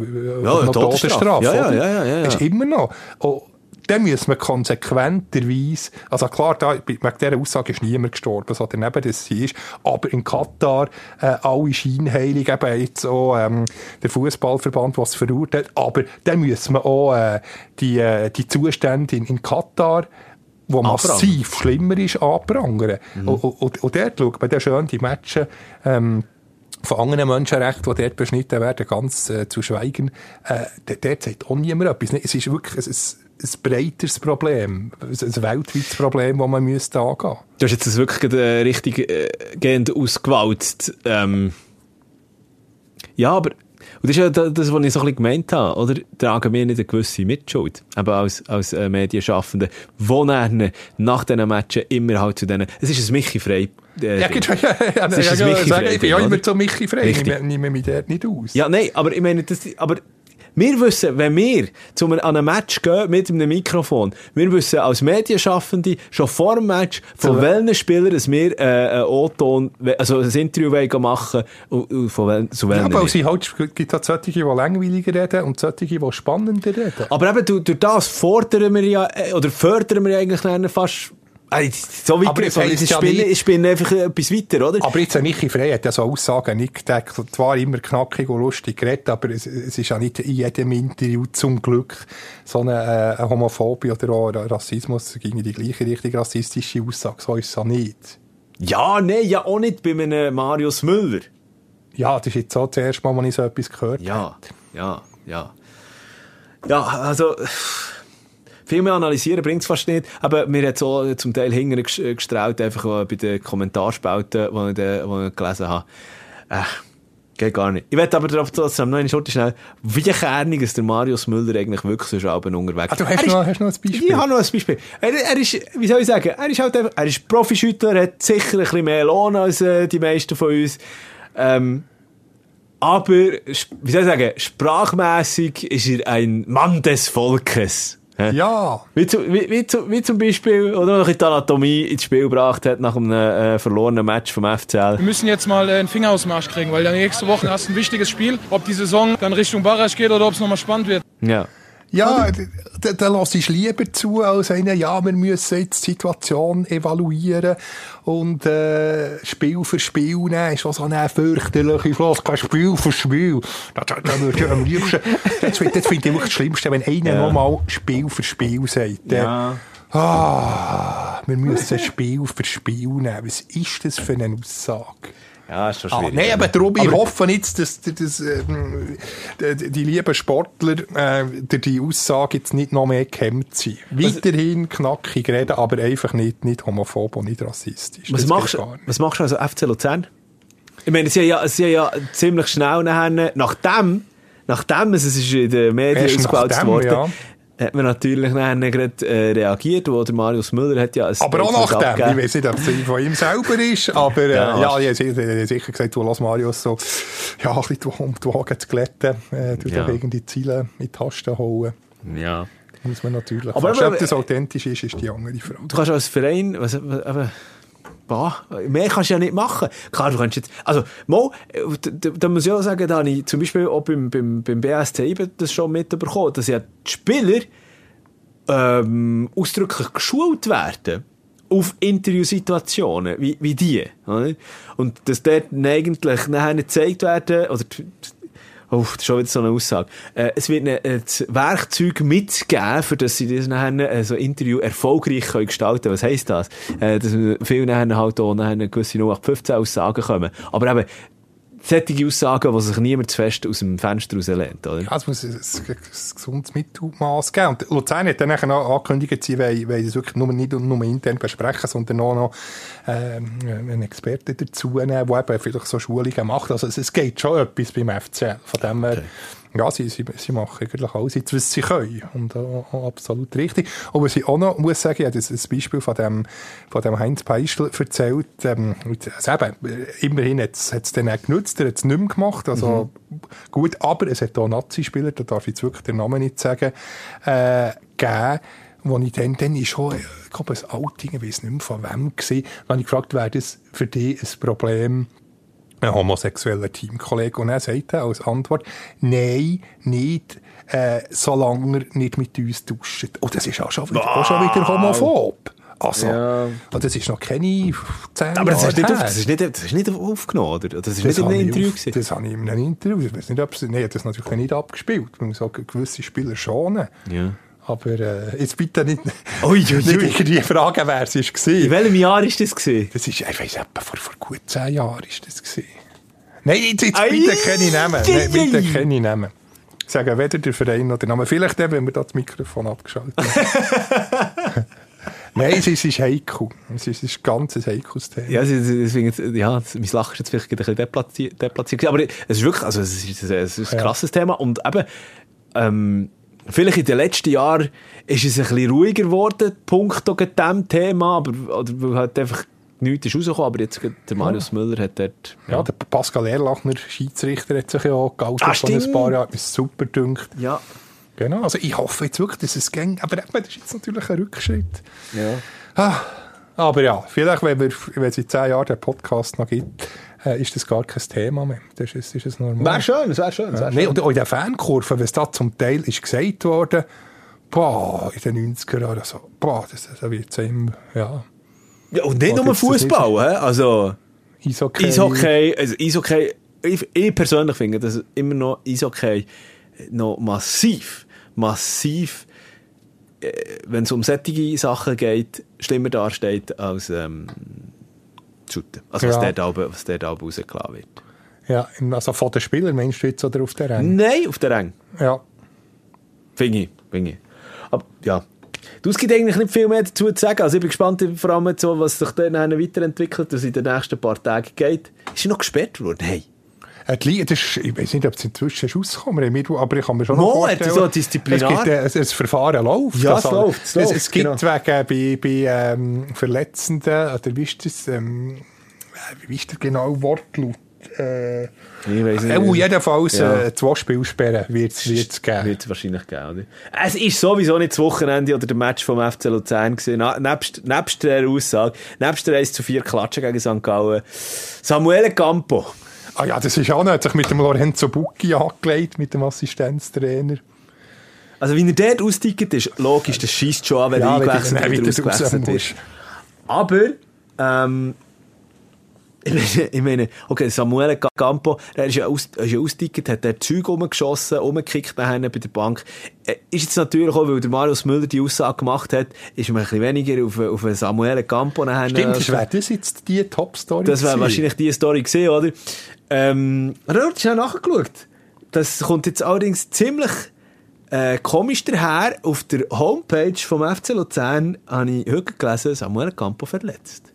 Ja, noch Todesstrafe. Ja, ja, ja, ja, ja, ja. Ist immer noch. Oh, dann müssen wir konsequenterweise, also klar, da, wegen dieser Aussage ist niemand gestorben, so daneben das sie ist, aber in Katar, äh, alle Scheinheilig, eben jetzt auch, ähm, der Fußballverband, was verurteilt, aber dann müssen wir auch, äh, die, äh, die Zustände in, in Katar, wo massiv schlimmer ist, anprangern. Mhm. Und, und, und dort schaut man dann schön die Matches, ähm, von anderen Menschenrechten, die dort beschnitten werden, ganz äh, zu schweigen, äh, dort sagt auch niemand etwas. Es ist wirklich ein, ein, ein breiteres Problem, ein, weltweites Problem, das man müsste angehen müsste. Du hast jetzt das wirklich äh, richtig äh, gehend ausgewalzt. Ähm, ja, aber und das ist ja das, was ich so ein bisschen gemeint habe, oder? Tragen wir nicht eine gewisse Mitschuld, eben als, als äh, Medienschaffende, wo dann nach diesen Matchen immer halt zu denen, es ist ein Michi frei. Äh, ja, (laughs) ja, ja, ja, es ist ja, ein Michi frei. Ich bin ja immer so Michi frei, ich nehme mich dort nicht aus. Ja, nein, aber ich meine, das, aber wir wissen, wenn wir zu einem, an einem Match gehen mit einem Mikrofon, wir wissen als Medienschaffende schon vor dem Match, von so, welchen Spielern dass wir äh, einen O-Ton, also ein Interview machen und, von wel, zu welchen ja, aber es halt, gibt halt solche, die langweiliger reden und solche, die spannender reden. Aber eben, durch, durch das fordern wir ja, äh, oder fördern wir eigentlich fast so wie aber so, ich, spinne, ich spinne einfach etwas weiter, oder? Aber jetzt, Michi Frey hat ja so Aussagen nicht gedacht, zwar immer knackig und lustig geredet, aber es, es ist ja nicht in jedem Interview zum Glück so eine, äh, Homophobie oder auch Rassismus gegen die gleiche richtig rassistische Aussage, so ist es ja nicht. Ja, nein, ja auch nicht bei einem Marius Müller. Ja, das ist jetzt so das erste Mal, wenn ich so etwas gehört ja, habe. Ja, ja, ja. Ja, also viel mehr analysieren bringt es fast nicht. Aber mir hat so zum Teil hinten gestrahlt, einfach bei den Kommentarspalten, die ich, die ich gelesen habe. Äh, geht gar nicht. Ich werde aber darauf trotzdem noch eine Schurte schnell, wie kernig ist der Marius Müller eigentlich wirklich so Abend unterwegs. Ah, du hast, noch, hast noch ein Beispiel? Ich habe noch ein Beispiel. Er, er, ist, wie soll ich sagen, er ist halt einfach, er ist Profischüttler, hat sicher ein bisschen mehr Lohn als äh, die meisten von uns. Ähm, aber, wie soll ich sagen, sprachmäßig ist er ein Mann des Volkes. Ja. Wie, zu, wie, wie, zu, wie zum Beispiel, oder noch die Anatomie ins Spiel gebracht hat nach einem äh, verlorenen Match vom FCL. Wir müssen jetzt mal äh, einen Finger aus dem Arsch kriegen, weil dann nächste Woche hast du ein wichtiges Spiel. Ob die Saison dann Richtung Barrage geht oder ob es nochmal spannend wird. Ja. Ja, da, da lasse ich lieber zu, als einen, ja, wir müssen jetzt die Situation evaluieren und äh, Spiel für Spiel nehmen. Ist auch so eine fürchterliche Floskel, Spiel für Spiel. Da, da, da würde ich am liebsten, (laughs) das, das finde ich wirklich das Schlimmste, wenn einer ja. nochmal Spiel für Spiel sagt. Ja. Ah, wir müssen Spiel für Spiel nehmen. Was ist das für eine Aussage? Ja, ist schon schwierig. Ah, nein, aber darum, ich hoffe jetzt, dass, dass, dass äh, die, die lieben Sportler äh, die Aussage jetzt nicht noch mehr gehemmt sind. Weiterhin knackig reden, aber einfach nicht, nicht homophob und nicht rassistisch. Was, machst, was machst du also FC Luzern? Ich meine, sie haben ja, sie haben ja ziemlich schnell nachher, nachdem, nachdem es ist in den Medien ausgebaut worden, ja hat man natürlich dann gerade äh, reagiert, wo der Marius Müller hat ja ein Aber auch nach dem, ich weiß nicht, ob es von ihm selber ist, aber äh, ja, ja, ich habe sicher gesagt, du lass Marius so ja, ein bisschen um die Wagen zu glätten, äh, du ja. wegen die Ziele in die Tasten holen. Ja. Muss man natürlich. Aber, aber ob das authentisch ist, ist die andere Frage. Du kannst als Verein, was, aber, Bah, mehr kannst du ja nicht machen. Klar, du kannst jetzt, also, mal, da, muss ich auch sagen, da habe ich zum Beispiel auch beim, beim, beim BSC das schon mitbekommen, dass ja die Spieler ähm, ausdrücklich geschult werden auf Interviewsituationen wie, wie die. Oder? Und dass dort eigentlich nachher nicht gezeigt werden, oder Oh, das ist schon wieder so eine Aussage. Äh, es wird ein Werkzeug mitgeben, für das sie das äh, so Interview erfolgreich können gestalten können. Was heisst das? Äh, dass viele nachher halt auch nachher gewisse 0815 Aussagen kommen. Aber eben, solche Aussagen, die sich niemand zu fest aus dem Fenster rauslehnt, oder? Ja, es muss ein, ein, ein gesundes Mittelmaß geben. Und Luzern hat dann auch angekündigt, sie wollen, wollen das wirklich nur, nicht nur intern besprechen, sondern auch noch ähm, einen Experten dazu nehmen, der eben vielleicht so Schulungen macht. Also es, geht schon etwas beim FCL. Von dem okay ja, sie, sie, sie machen eigentlich alles jetzt, was sie können. Und auch, auch absolut richtig. Und was ich auch noch muss sagen, ich habe das, das Beispiel von dem, von dem Heinz Peischl erzählt. Ähm, also eben, immerhin hat es dann auch genutzt, er hat es nicht mehr gemacht. Also mhm. gut, aber es hat auch Nazi-Spieler, da darf ich jetzt wirklich den Namen nicht sagen, äh, gegeben wo ich dann, dann ist schon, ich glaube, ein Outing, ich weiß nicht mehr von wem gesehen, dann habe ich gefragt, wäre das für dich ein Problem, ein homosexueller Teamkollege. Und er sagte als Antwort, nein, nicht, äh, solange er nicht mit uns duscht. Oh, das ist auch schon wieder, auch schon wieder homophob. Also, Ja. oh, das ist noch keine zehn Aber das Jahre ist, nicht, auf, das, ist nicht, das ist nicht aufgenommen, oder? Das ist nicht in einem Interview gewesen. Das habe ich in einem Interview. Ich weiß nicht, ob es, nee, das natürlich nicht abgespielt. Man muss auch gewisse Spieler schonen. Ja. Aber äh, jetzt bitte nicht, Ui, ui, nicht ui. irgendwie fragen, wer es war. In welchem Jahr ist das gewesen? Das ist, ich weiss, etwa vor, vor gut zehn Jahren ist das gewesen. Nein, jetzt, jetzt bitte keine Namen. ei, Nein, bitte ei. keine Namen. Ich sage weder der Verein noch der Name. Vielleicht dann, wenn wir da das Mikrofon abgeschaltet haben. (laughs) Nein, es ist, es ist heikel. Es ist, es ist ganz ein heikles Thema. Ja, deswegen, ja, mein Lachen ist jetzt vielleicht ein bisschen deplatziert, deplatziert. Aber es ist wirklich, also es ist, es ist ein Ja. krasses Thema. Und eben, ähm, vielleicht in den letzten Jahren ist es ein bisschen ruhiger geworden, punkto diesem Thema, aber, oder weil halt einfach nichts ist rausgekommen. Aber jetzt, der Marius Müller hat dort, Ja, der Pascal Erlachner, Schiedsrichter, hat sich ja auch geoutet Ah, vor ein paar Jahren. Hat mich super dünkt. ja, Genau. Also ich hoffe jetzt wirklich, dass es ging. Aber das ist jetzt natürlich ein Rückschritt. ja. Ah, aber ja, vielleicht, wenn, wir, wenn es in zehn Jahren den Podcast noch gibt, äh, ist das gar kein Thema mehr. Das ist, ist es normal. Wäre schön, es wäre schön. es Ja, wär nee, schön. und in der Fankurve, wenn es da zum Teil ist gesagt worden, boah, in den 90er Jahren, so, boah, das, das wird immer, ja, Ja, und nicht nur das? Fußball, also Eishockey. Eishockey, also Eishockey, ich, ich persönlich finde, dass immer noch Eishockey noch massiv, massiv, äh, wenn es um solche Sachen geht, schlimmer dasteht als ähm, Shooten. Also was Ja. dort oben, was dort oben rausgelassen wird. Ja, also von den Spielern, meinst du jetzt, oder auf der Rang? Nein, auf der Rang. Ja. Finde ich, finde ich. Aber ja. Du, es gibt eigentlich nicht viel mehr dazu zu sagen. Also ich bin gespannt, vor allem so, was sich dann weiterentwickelt, was in den nächsten paar Tagen geht. Ist er noch gesperrt worden? Hey. Äh, Liga, das ist, ich weiß nicht, ob es inzwischen ist rausgekommen ist, aber ich kann mir schon noch vorstellen, so Disziplinar? Es gibt, äh, ein, Verfahren läuft. Ja, es läuft, es läuft, es, gibt genau. wegen bei, bei ähm, Verletzenden, oder wie ist das, ähm, wie ist der genaue Wortlaut? Äh, Ich weiss nicht. äh, jedenfalls Ja. äh, zwei Spielsperren wird es geben. Wird es wahrscheinlich geben, oder? Es ist sowieso nicht das Wochenende oder der Match vom FC Luzern gewesen. Na, nebst, nebst der Aussage, nebst der 1 zu 4 Klatschen gegen St. Gallen. Samuele Campo. Ah ja, das ist auch noch, hat sich mit dem Lorenzo Bucchi angelegt, mit dem Assistenztrainer. Also, wie er dort ausgetickt ist, logisch, das schießt schon an, wenn Ja, er wenn eingewechselt ist. Aber, ähm, ich meine, okay, Samuel Campo, er ist ja, aus, ist ja ausgeticket, hat der Zeug rumgeschossen, rumgekickt nachher bei der Bank. Äh, Ist jetzt natürlich auch, weil der Marius Müller die Aussage gemacht hat, ist man ein bisschen weniger auf, auf Samuel Campo nachher. Stimmt, das also- wäre das jetzt die Top-Story das wäre gewesen? wahrscheinlich die Story gesehen, oder? Ähm, Rört schnell nachgeschaut. Das kommt jetzt allerdings ziemlich äh, komisch daher. Auf der Homepage vom FC Luzern habe ich heute gelesen, Samuel Campo verletzt.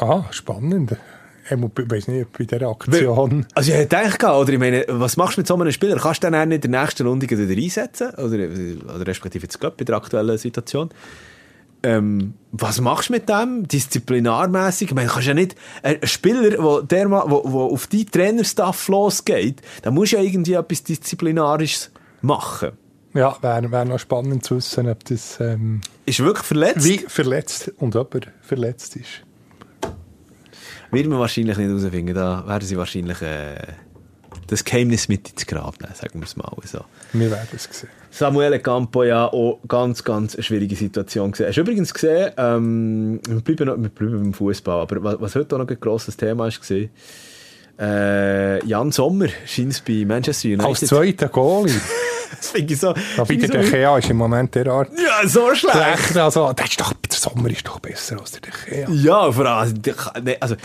Ah, spannend. Ich weiß nicht, ob bei dieser Aktion... Also ich hätte gedacht, oder ich meine, was machst du mit so einem Spieler? Kannst du den dann in der nächsten Runde wieder einsetzen? Oder, oder respektive jetzt gerade bei der aktuellen Situation? Ähm, was machst du mit dem? Disziplinarmäßig? Ich meine, kannst ja nicht, ein Spieler, wo, der, ma- wo, wo auf die Trainerstaff losgeht, da musst du ja irgendwie etwas Disziplinarisches machen. Ja, wäre wär noch spannend zu wissen, ob das... Ähm, Ist wirklich verletzt? wie verletzt und ob er verletzt ist. Wird man wahrscheinlich nicht herausfinden. Da werden sie wahrscheinlich äh, das Geheimnis mit ins Grab nehmen, sagen wir es mal so. Wir werden es sehen. Samuel Campo ja auch ganz, ganz eine schwierige Situation gesehen. Hast du übrigens gesehen, ähm, wir bleiben, noch, wir bleiben beim Fußball, aber was, was heute auch noch ein grosses Thema ist gesehen, äh, Jan Sommer scheint bei Manchester United. Als zweiter Goalie. (laughs) das finde ich so. Aber der so Gea ist im Moment derart ja, so schlecht. schlecht. Also, der, ist doch, der Sommer ist doch besser als der De Gea. Ja, vor allem, nee, also,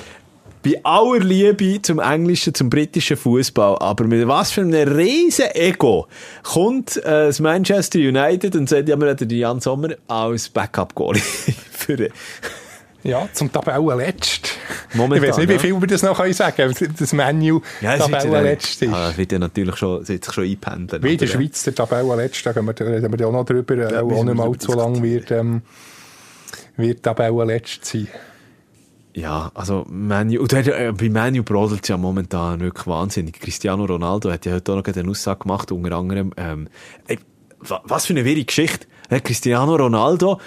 bei aller Liebe zum englischen, zum britischen Fußball, aber mit was für einem riesen Ego kommt äh, das Manchester United und sagt, ja, wir hätten den Jan Sommer als Backup-Goalie (laughs) für Ja, zum Tabellenletzt. Momentan, ich weiß nicht, wie ja. viel wir das noch können sagen Das Menu Ja, ja Tabellenletzt ist. Ah, das wird ja natürlich schon, wird sich schon einpendeln. Wie in der? Schweiz der Tabellenletzt, da reden wir ja auch noch drüber, ja, auch müssen wir nicht mal zu lang wird, ähm, wird Tabellenletzt sein. Ja, also Manu, und äh, bei Manu brodelt es ja momentan wirklich wahnsinnig. Cristiano Ronaldo hat ja heute auch noch eine Aussage gemacht, unter anderem, ähm, ey, wa- was für eine wirre Geschichte. Äh, Cristiano Ronaldo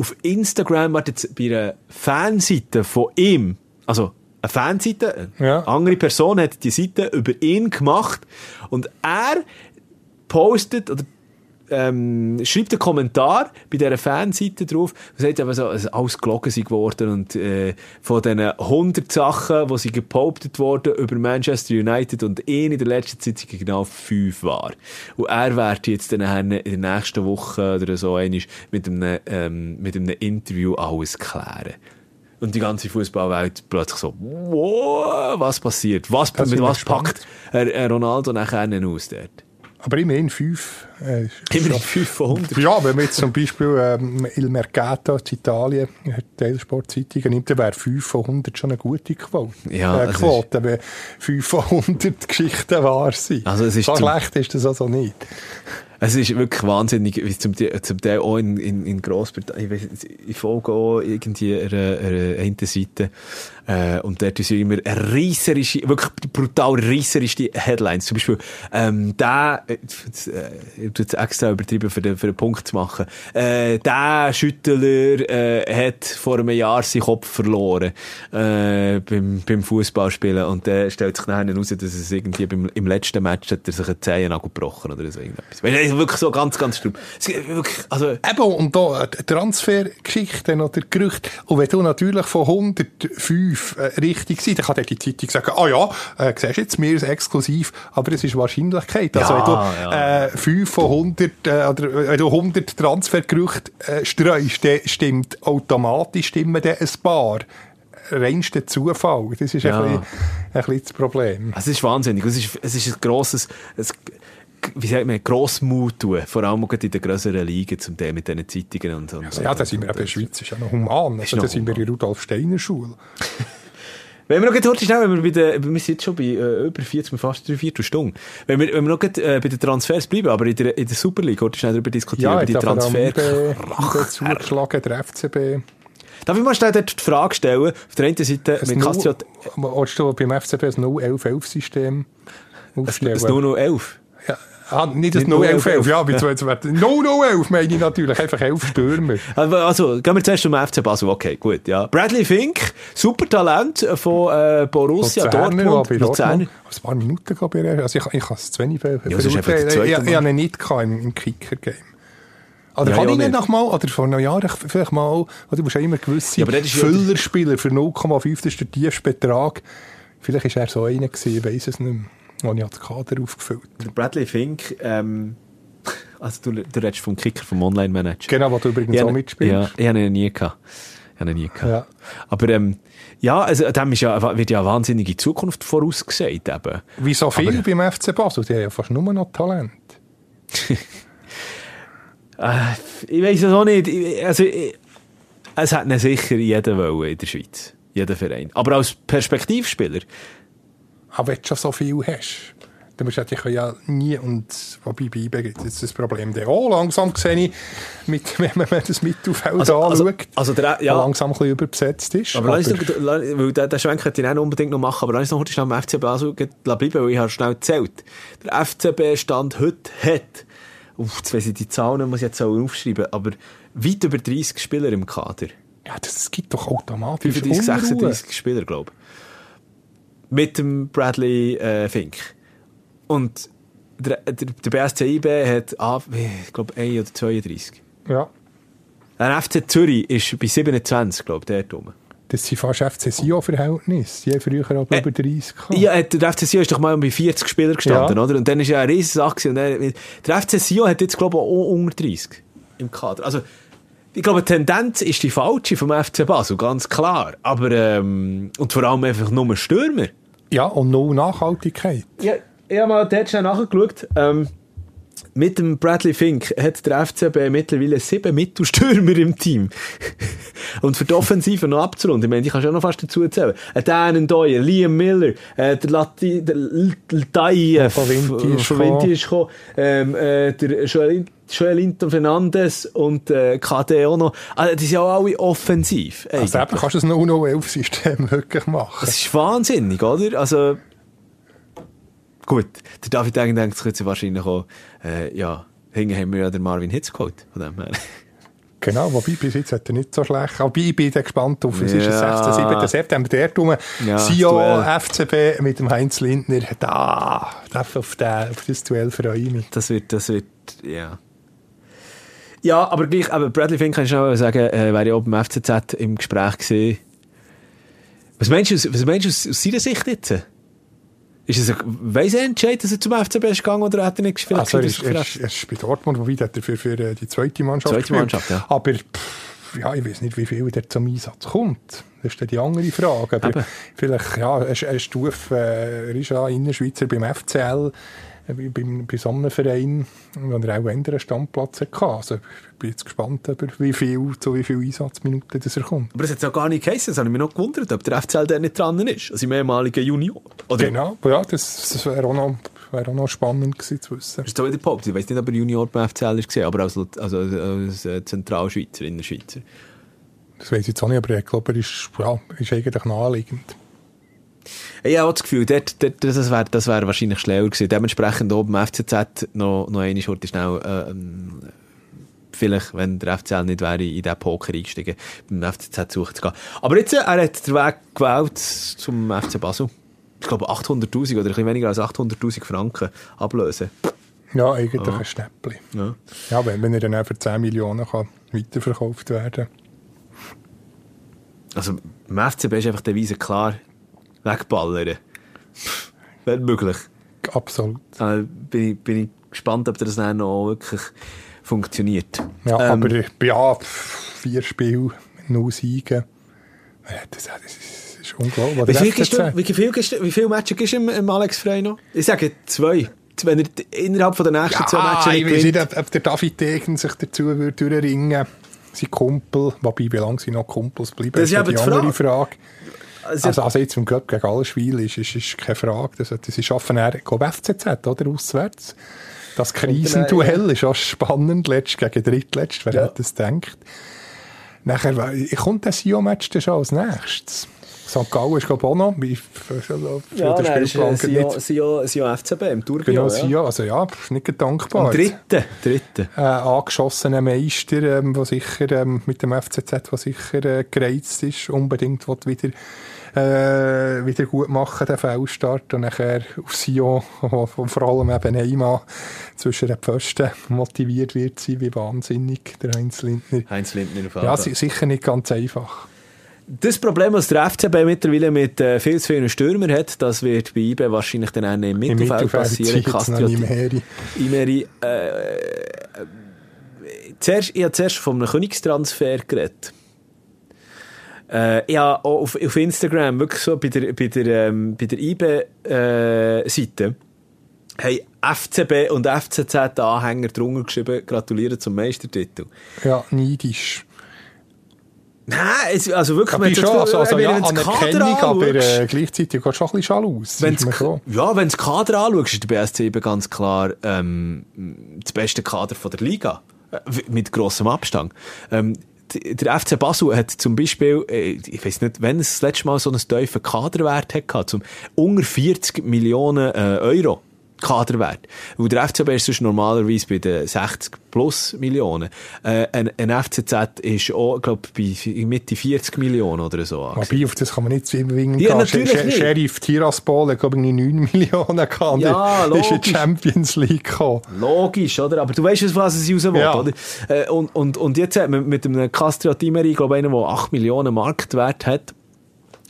auf Instagram hat jetzt bei einer Fanseite von ihm, also eine Fanseite, eine Ja. andere Person hat die Seite über ihn gemacht und er postet oder ähm, schreibt einen Kommentar bei dieser Fanseite drauf und sagt eben so, dass alles gelogen sei geworden und äh, von diesen 100 Sachen, die sie gepooptet wurden über Manchester United und ihn in der letzten Zeit sind genau fünf war. Und er wird jetzt dann in der nächsten Woche oder so einmal mit einem, ähm, mit einem Interview alles klären. Und die ganze Fußballwelt plötzlich so, wow, was passiert? Was, mit was packt er Ronaldo nachher aus dort? Aber immerhin fünf. Äh, Immerhin 5 von 100. Ja, wenn man jetzt zum Beispiel ähm, Il Mercato in Italien, äh, Teilsportzeitungen nimmt, dann wäre 5 von 100 schon eine gute Quote. Ja, äh, Quote, wenn 5 von 100 Geschichten wahr sind. Also es ist so schlecht ist das also nicht. Es ist wirklich wahnsinnig, wie zum, zum Teil auch in, in, in Grossbritannien. Ich, weiss, ich folge auch irgendwie einer, einer Seite. Äh, und dort sind immer reisserische, wirklich brutal reisserische Headlines. Zum Beispiel, ähm, der, äh, ich tue jetzt extra übertrieben, für den, für den Punkt zu machen. Äh, der Schüttler, äh, hat vor einem Jahr seinen Kopf verloren, äh, beim, beim Fußballspielen. Und der stellt sich nachher heraus, dass es irgendwie beim, im letzten Match hat er sich einen Zehennagel gebrochen oder so irgendetwas. Weil, äh, wirklich so ganz, ganz schlimm. Also, Eben, und da äh, Transfergeschichten oder Gerüchte. Und wenn du natürlich von 105 äh, richtig sind, dann kann die Zeitung sagen, ah ja, äh, siehst jetzt, mir ist exklusiv, aber es ist Wahrscheinlichkeit. Also Ja, wenn du ja. äh, 5 von 100, äh, oder wenn du 100 Transfergerüchte äh, streust, dann stimmt automatisch stimmen dann ein paar. Reinster Zufall. Das ist Ja. ein, bisschen, ein bisschen das Problem. es ist wahnsinnig. Es ist, es ist ein grosses, ein, wie sagt man, Grossmut tun. Vor allem in den grösseren Ligen, zum Teil mit diesen Zeitungen und, und Also, ja, da sind wir in der Schweiz, ist ja noch human. Also, da sind wir in der Rudolf Steiner Schule. (laughs) Wenn wir noch gerade schnell, wenn wir bei den, wir sind jetzt schon bei äh, über 40, fast drei Viertelstunden. Wenn wir, wenn wir noch gerade, äh, bei den Transfers bleiben, aber in der, in der Super League, heute schnell darüber diskutieren, über die Transfer. Zugeschlagen, der FCB. Darf ich mal schnell dort die Frage stellen? Auf der einen Seite, mit Castro, Willst du beim FCB ein 0-11-11-System aufstellen? das 011. Ja, ah, nicht das Nicht 0-11-11, 0-11, ja, bei 22 0-0-11 meine ich natürlich, einfach 11 Stürmer. Also, also, gehen wir zuerst zum FC Basel. Okay, gut, ja. Bradley Fink, super Talent von äh, Borussia Luzerner, Dortmund. Luzerner. Ein paar Minuten gehabt bei. Also ich, ich habe es zu wenig ver Ja, das ist einfach Ich, habe ihn nicht im, im Kicker-Game. Oder Ja, kann ja, ich nicht. noch mal, oder vor einem Jahr vielleicht mal, oder du musst ja immer gewisse Ja, Füllerspieler für 0,5, das ist der tiefste Betrag. Vielleicht war er so einer ich weiss es nicht mehr. Und ich habe den Kader aufgefüllt. Der Bradley Fink, ähm, (laughs) also du, du redest vom Kicker, vom Online-Manager. Genau, wo du übrigens Ich auch mitspielst. Ja, ich habe ihn nie gehabt. Ich habe ihn nie gehabt. Ja. Aber, ähm, ja, also, dem ist ja, wird ja eine wahnsinnige Zukunft vorausgesagt, eben. Wie so viel beim FC Basel, die haben ja fast nur noch Talent. (laughs) Äh, ich weiß es auch nicht. Ich, also, ich, es hat sicher jeder wollen in der Schweiz. Jeder Verein. Aber als Perspektivspieler, Aber wenn du schon so viel hast, dann musst du ja nie, und wobei bei IB gibt es jetzt das Problem, der auch langsam sehe ich, mit, (laughs) wenn man das Mittelfeld Also- also- anschaut, also der- ja. langsam ein bisschen überbesetzt ist. Aber lass uns weil den, den Schwenk hätte ich auch unbedingt noch machen, aber lass uns noch schnell am FCB bleiben, weil ich habe schnell gezählt. Der FCB-Stand heute hat, uff, jetzt weiss ich die Zahlen, muss ich jetzt auch aufschreiben, aber weit über 30 Spieler im Kader. ja, das, gibt doch automatisch 35, Unruhe. 36 Spieler, glaube ich. Mit dem Bradley äh, Fink. Und der, der, der BSC IB hat, ah, ich glaube, 1 oder 32. Ja, Der FC Zürich ist bei 27, glaube ich, dort rum. das sind fast FC Sion-Verhältnisse. Die haben früher aber Äh, über 30 gehabt. Ja, hat der FC Sion ist doch mal bei 40 Spielern gestanden, Ja. oder? Und dann ist ja eine riesige Sache. der FC Sion hat jetzt, glaube ich, auch unter 30 im Kader. Also, ich glaube, die Tendenz ist die falsche vom FC Basel, ganz klar. Aber, ähm, und vor allem einfach nur Stürmer. Ja, und null Nachhaltigkeit. Ja, ich habe mal dort schnell nachgeschaut. Ähm, mit dem Bradley Fink hat der FCB mittlerweile sieben Mittelstürmer im Team. (laughs) Und für die Offensive noch abzurunden, ich meine, ich kann schon noch fast dazu erzählen. Ein Dan Doyer, Liam Miller, äh, der Lati, der Ltai, Von Vinti ist gekommen, ähm, äh, der Joel, Fernandes und äh, KD auch noch. Also, die sind ja auch alle offensiv. Also eben kannst du das 0-0-11-System (laughs) wirklich machen. Das ist wahnsinnig, oder? Also, gut, der David Degen denkt sich jetzt wahrscheinlich auch, äh, ja, hinten haben wir ja den Marvin Hitz geholt, von dem her. Genau, wobei bis jetzt hat er nicht so schlecht. Aber ich bin gespannt auf, es ist Ja. der 16. 7. September, der rum. Ja, das FCB mit dem Heinz Lindner, da, darf auf, den, auf das Duell freue ich mich. Das wird, das wird, ja. Ja, aber gleich, aber Bradley Fink kann ich schnell sagen, äh, wäre ja auch beim FCZ im Gespräch gewesen. Was meinst du, was meinst du aus, aus seiner Sicht jetzt? Ist es, ein- weiss er entscheid, dass er zum FCB ist gegangen oder hat er nicht vielleicht Also, er gesagt, ist, er, ist, er ist bei Dortmund, wobei hat er für, für äh, die zweite Mannschaft Zweite gespielt. Mannschaft, ja. Aber pff, ja, ich weiß nicht, wie viel der zum Einsatz kommt. Das ist dann die andere Frage. Aber Eben. vielleicht, ja, er ist, er ist Stufe, äh, er ist ja Innerschweizer beim FCL, beim- bei so einem Verein, wo er auch einen Standplatz hatte. Also, ich bin jetzt gespannt, über wie viel, zu wie viel Einsatzminuten das er kommt. Aber das hat ja gar nicht geheißen, das habe ich mich noch gewundert, ob der FCL da nicht dran ist. Also im ehemaligen Junior. Oder Genau, ja, das, das wäre auch, noch- wäre auch noch spannend gewesen zu wissen. ist so wieder Pop. Ich weiß nicht, ob er Junior beim FCL ist, gewesen, aber als, also als äh, Zentralschweizer, Innerschweizer. Das weiß ich jetzt auch nicht, aber ich glaube, er ist, ja, ist eigentlich naheliegend. Ich habe auch das Gefühl, dort, dort, das wäre das wär wahrscheinlich schlauer gewesen. Dementsprechend oben im FCZ noch, noch eine Schurte schnell, äh, ähm, vielleicht, wenn der FCL nicht wäre, in diesen Poker eingestiegen, beim FCZ suchen zu gehen. Aber jetzt, äh, er hat den Weg gewählt zum FC Basel. Ich glaube 800'000 oder ein bisschen weniger als 800'000 Franken ablösen. Ja, eigentlich ein Schnäppli. Ja. Ja, wenn, wenn er dann auch für 10 Millionen kann weiterverkauft werden Also, im FCB ist einfach der Weise klar, wegballern. Pff, Wenn möglich. Absolut. Äh, bin, ich, bin ich gespannt, ob das dann noch wirklich funktioniert. Ja, Ähm, aber ja, vier Spiele, null Siege. Das, das, ist- ist unglaublich. Wie viel, gibst du, wie, viel, gibst du- wie viele Matches gibst du im, im Alex Frey noch? Ich sage zwei. Wenn er innerhalb von der nächsten zwei Ja, Matches ich weiß nicht, ob, der David Degen sich dazu würde durchringen Sein Kumpel, wobei, wie lange sie noch Kumpels bleiben, Das ist ja aber die die andere Frage. Also, Also, also jetzt im Cup gegen alle Spiele ist, ist, ist keine Frage. Das, ist schaffen er, ich glaube FCZ, oder? Auswärts. Das Krisenduell ist auch spannend, letzt gegen drittletzt, wer Ja. hätte das gedacht. Nachher, kommt das Sio-Match dann schon als nächstes? St. Gallen ist, glaube ich, auch noch, ja, den nein, ist äh, Spielplan nicht. Sio, Sio FCB im Tourbillon. Genau, ja. Sio, also ja, ist nicht dankbar. Am dritten. dritten. Äh, angeschossener Meister, ähm, der sicher ähm, mit dem FCZ, der sicher äh, gereizt ist, unbedingt wieder, äh, wieder gut machen, den Feldstart. Und nachher auf Sion, wo wo vor allem eben Neymar zwischen den Pfosten motiviert wird sein, wie wahnsinnig, der Heinz Lindner. Heinz Lindner auf Ja, sicher nicht ganz einfach. Das Problem, was der FCB mittlerweile mit äh, viel zu vielen Stürmern hat, das wird bei IBE wahrscheinlich dann auch im Im Mittelfeld Mittelfeld passieren. Castro- mehr. Imeri, äh, äh, zuerst, ich habe zuerst von einem Königstransfer geredet. Äh, auch auf, auf Instagram wirklich so bei der, bei der, ähm, bei der IB-Seite haben FCB und FCZ-Anhänger drunter geschrieben, gratulieren zum Meistertitel. Ja, neidisch. Nein, es, also wirklich, Aber wenn du schon, also, also, ja, das Kader aber äh, gleichzeitig geht schon ein bisschen Schalus. Wenn's, ja, wenn du das Kader anschaust, ist der BSC eben ganz klar ähm, das beste Kader von der Liga. Äh, mit grossem Abstand. Ähm, der FC Basel hat zum Beispiel, äh, ich weiß nicht, wenn es das letzte Mal so einen tiefen Kaderwert hatte, zum unter 40 Millionen äh, Euro. Kaderwert. Weil der FCB ist sonst normalerweise bei den 60 plus Millionen. Äh, ein, ein FCZ ist auch, glaube ich, bei Mitte 40 Millionen oder so. Wobei, auf das kann man nicht zwingen. Ja, gehen. natürlich Sh- nicht. Sheriff Tiraspol hat, glaube ich, 9 (laughs) Millionen gehabt. Ja, Der ist in die logisch. Champions League gekommen. Logisch, oder? Aber du weißt, was es raus will, Ja. oder? Äh, und, und, und jetzt hat man mit einem Castro Timeri, glaube ich, einer, der 8 Millionen Marktwert hat,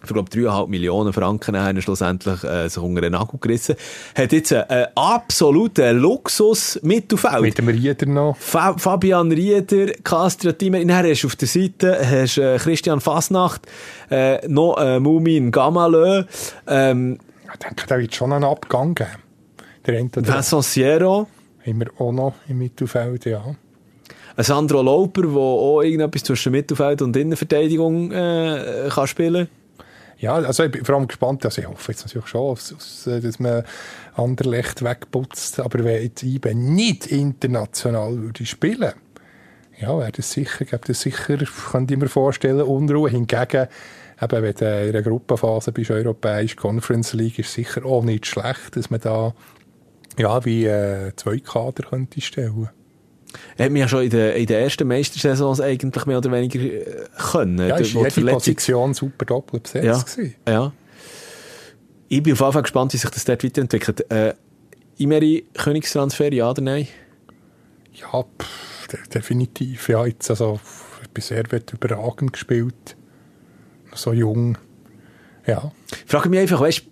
für, glaube 3,5 Millionen Franken haben er schlussendlich äh, sich unter den Nagel gerissen, hat jetzt einen absoluten Luxus-Mittelfeld. Mit dem Rieder noch. Fa Fabian Rieder, Castro Timeri, dann hast du auf der Seite hast, äh, Christian Fasnacht, äh, noch äh, Mumin Gamalö, ähm, Ich denke, da wird schon einen Abgang geben. Der oder Vincent Sierra, wir auch noch im Mittelfeld, ja. Ein Sandro Lauper, der auch irgendetwas zwischen Mittelfeld und Innenverteidigung äh, kann spielen Ja, also ich bin vor allem gespannt, also ich hoffe jetzt natürlich schon, äh, dass man Anderlecht wegputzt, aber wenn jetzt IBE nicht international würde spielen, ja, wäre das sicher, gäbe das sicher, könnte ich mir vorstellen, Unruhe. Hingegen, eben, wenn du in einer Gruppenphase bist, Europäische Conference League, ist sicher auch nicht schlecht, dass man da, ja, wie äh, zwei Kader könnte stellen. Er hat mich ja schon in den, in den ersten Meistersaisons eigentlich mehr oder weniger äh, können. Ja, ist jede Verletzung- Position super doppelt besetzt ja. ja. Ich bin auf jeden Fall gespannt, wie sich das dort weiterentwickelt. Äh, Imeri, Königstransfer, ja oder nein? Ja, pff, de definitiv. Ja, jetzt also, bei Servet überragend gespielt. So jung. Ja. Ich frage mich einfach, weißt,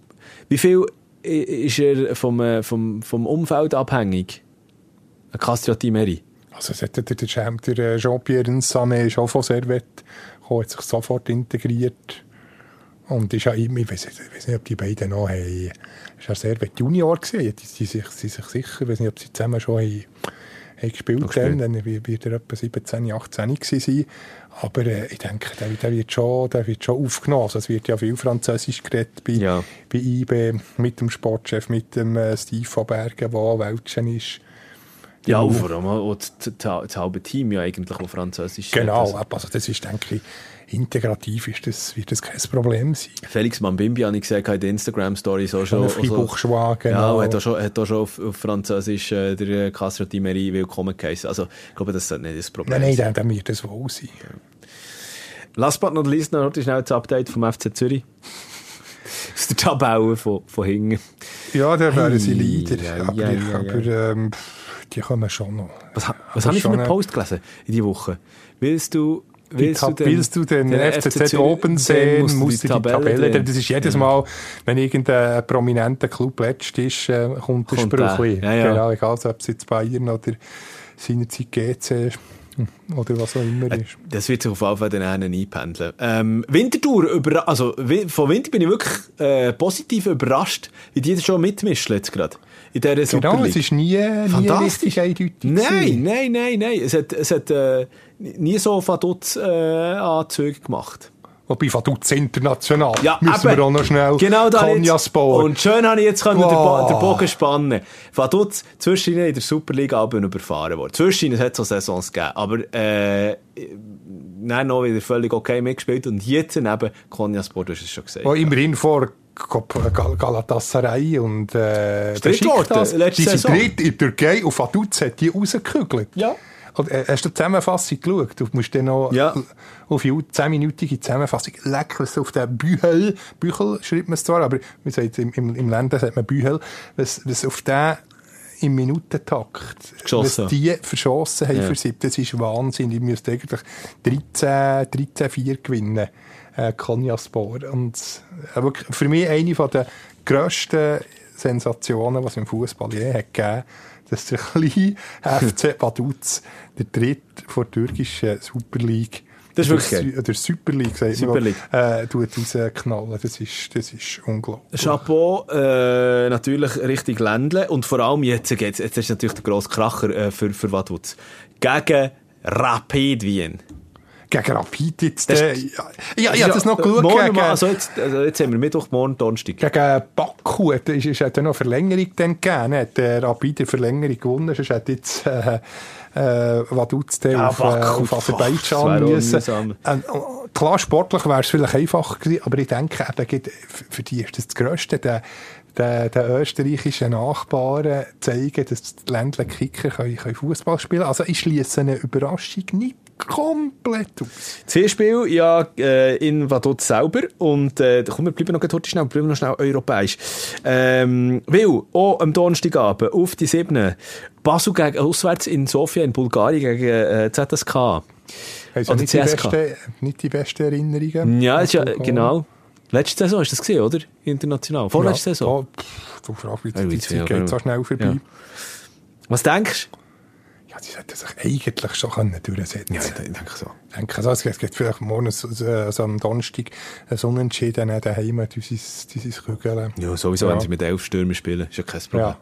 wie viel ist er vom, äh, vom, vom Umfeld abhängig? Castro Imeri. Also, es hat der, äh, Jean-Pierre Sané ist auch von Servet gekommen, hat sich sofort integriert. Und ist ja immer, ich weiß nicht, ob die beiden noch haben, ist ja Servet Junior gesehen, die, die, sich, die sich sicher, ich weiß nicht, ob sie zusammen schon haben, haben gespielt haben, dann wird er etwa 17, 18 gewesen sein. Aber äh, ich denke, der, der, wird schon, der wird schon aufgenommen. Also, es wird ja viel Französisch geredet bei, Ja. bei IB, mit dem Sportchef, mit dem äh, Steve von Bergen, der Welschen ist. Ja, Ja. und vor allem auch das, das, halbe Team ja eigentlich, das Französisch Genau, redet. also das ist, denke ich, integrativ ist das, wird das kein Problem sein. Felix Mambimbi habe ich gesehen in den Instagram-Stories auch schon. Schon Fribourg-Schwa, Ja, genau. und hat auch schon, hat auch schon auf, auf Französisch äh, der Castro Imeri willkommen geheißen. Also, ich glaube, das sollte nicht das Problem Nein, nein, dann, wird das wohl sein. Last but not least noch schnell das Update vom FC Zürich. Aus der Tabelle von, von hinten. Ja, da wären sie Ei, Leader. ei, aber ei, ei, aber ähm, die kommen schon noch. Was, was habe ich für einen eine- Post gelesen in dieser Woche? Willst du, willst Tab- willst du den, FCZ Zürich- oben dann sehen, musst musst du die Tabelle, drin. denn das ist jedes Mal, wenn irgendein prominenter Club letzt ist, äh, kommt der Spruch. Ja, ja. Genau, egal ob es jetzt Bayern oder seinerzeit GC oder was auch immer ist. Das wird sich auf jeden Fall dann einen einpendeln. Ähm, Winterthur, über, also von Winter bin ich wirklich äh, positiv überrascht, wie die das schon mitmischen jetzt gerade. In dieser Super Genau, es ist nie, nie Fantastisch. richtig eindeutig. Nein, nein, nein, nein. Es hat, es hat äh, nie so Vaduz äh, gemacht. Wobei Vaduz international. Ja, Müssen eben. wir auch noch schnell Genau jetzt. Konjaspor. Und schön habe ich jetzt können den, Bo Wow. den Bogen spannen. Vaduz zwischen ihnen in der Superliga aber überfahren worden. Zwischen ihnen hat es auch Saisons gegeben. Aber äh, dann noch wieder völlig okay mitgespielt. Und jetzt neben Konyaspor, du hast es schon gesagt. Wo immerhin vor Galatasaray und äh, Besiktas, die sind dritt in der Türkei und Vaduz hat die rausgekügelt. Ja. Äh, hast du die Zusammenfassung geschaut? Du musst dann noch Ja. auf die 10-minütige Zusammenfassung leck, was auf den Bühel, Büchel schreibt man es zwar, aber wie sagt, im, im, im Länder sagt man Bühel, was, was auf den im Minutentakt, Geschossen. was die verschossen haben Ja. für sieben, das ist Wahnsinn. Die müssten eigentlich 13, 13-4 gewinnen, äh, Konyaspor. Und äh, wirklich für mich eine der grössten Sensationen, was es im Fußball je hat gegeben, dass der kleine FC Vaduz der dritte vor der türkischen Super League Das ist wirklich der, Su- der Super League, sagt Super man, League. äh, tut rausknallen. Das ist, das ist unglaublich. Chapeau, äh, natürlich richtig Ländle. Und vor allem jetzt geht's, jetzt ist natürlich der grosse Kracher äh, für, für Vaduz. Gegen Rapid Wien. Gegen Rapid jetzt. Das Äh, ja, ja, ich habe das noch geschaut. Morgen, Gegen, also jetzt, also jetzt haben wir Mittwoch, morgen, Donnerstag. gegen Baku hat, ist, ist, hat er noch Verlängerung dann gegeben. Hat der Rapid eine Verlängerung gewonnen. Sonst hat jetzt äh, äh, Vaduz Ja, auf, äh, auf Aserbaidschan müssen. mühsam. Äh, klar, sportlich wäre es vielleicht einfacher gewesen, aber ich denke, eben, für- die ist das das Grösste. Der, der, der österreichischen Nachbarn zeigen, dass die Ländler Kicker können, können Fußball spielen Also ich schließe eine Überraschung nicht komplett aus. C-Spiel ja äh, in Vaduz selber und äh, komm, wir bleiben noch kurz schnell, bleiben noch schnell europäisch. Ähm, weil auch am Donnerstagabend auf die 7. Basel gegen auswärts in Sofia in Bulgarien gegen äh, ZSK. Also nicht, die CSK. beste, nicht die besten Erinnerungen. Ja, ja Bulgarien. genau. Letzte Saison ist das gesehen, oder? International. Vorletzte Ja, Saison. da, pff, du fragst mich, Ja, die Zeit ja, geht so schnell vorbei. Ja. Was denkst Ja, die sollten sich eigentlich schon können durchsetzen du? ich denke so. Ich denke, also, es gibt vielleicht morgen, so- so- also am Donnerstag, ein Unentschieden äh, daheim, dieses, Kügeln. Ja, sowieso, Ja. wenn sie mit elf Stürmern spielen, ist ja kein Problem. Ja.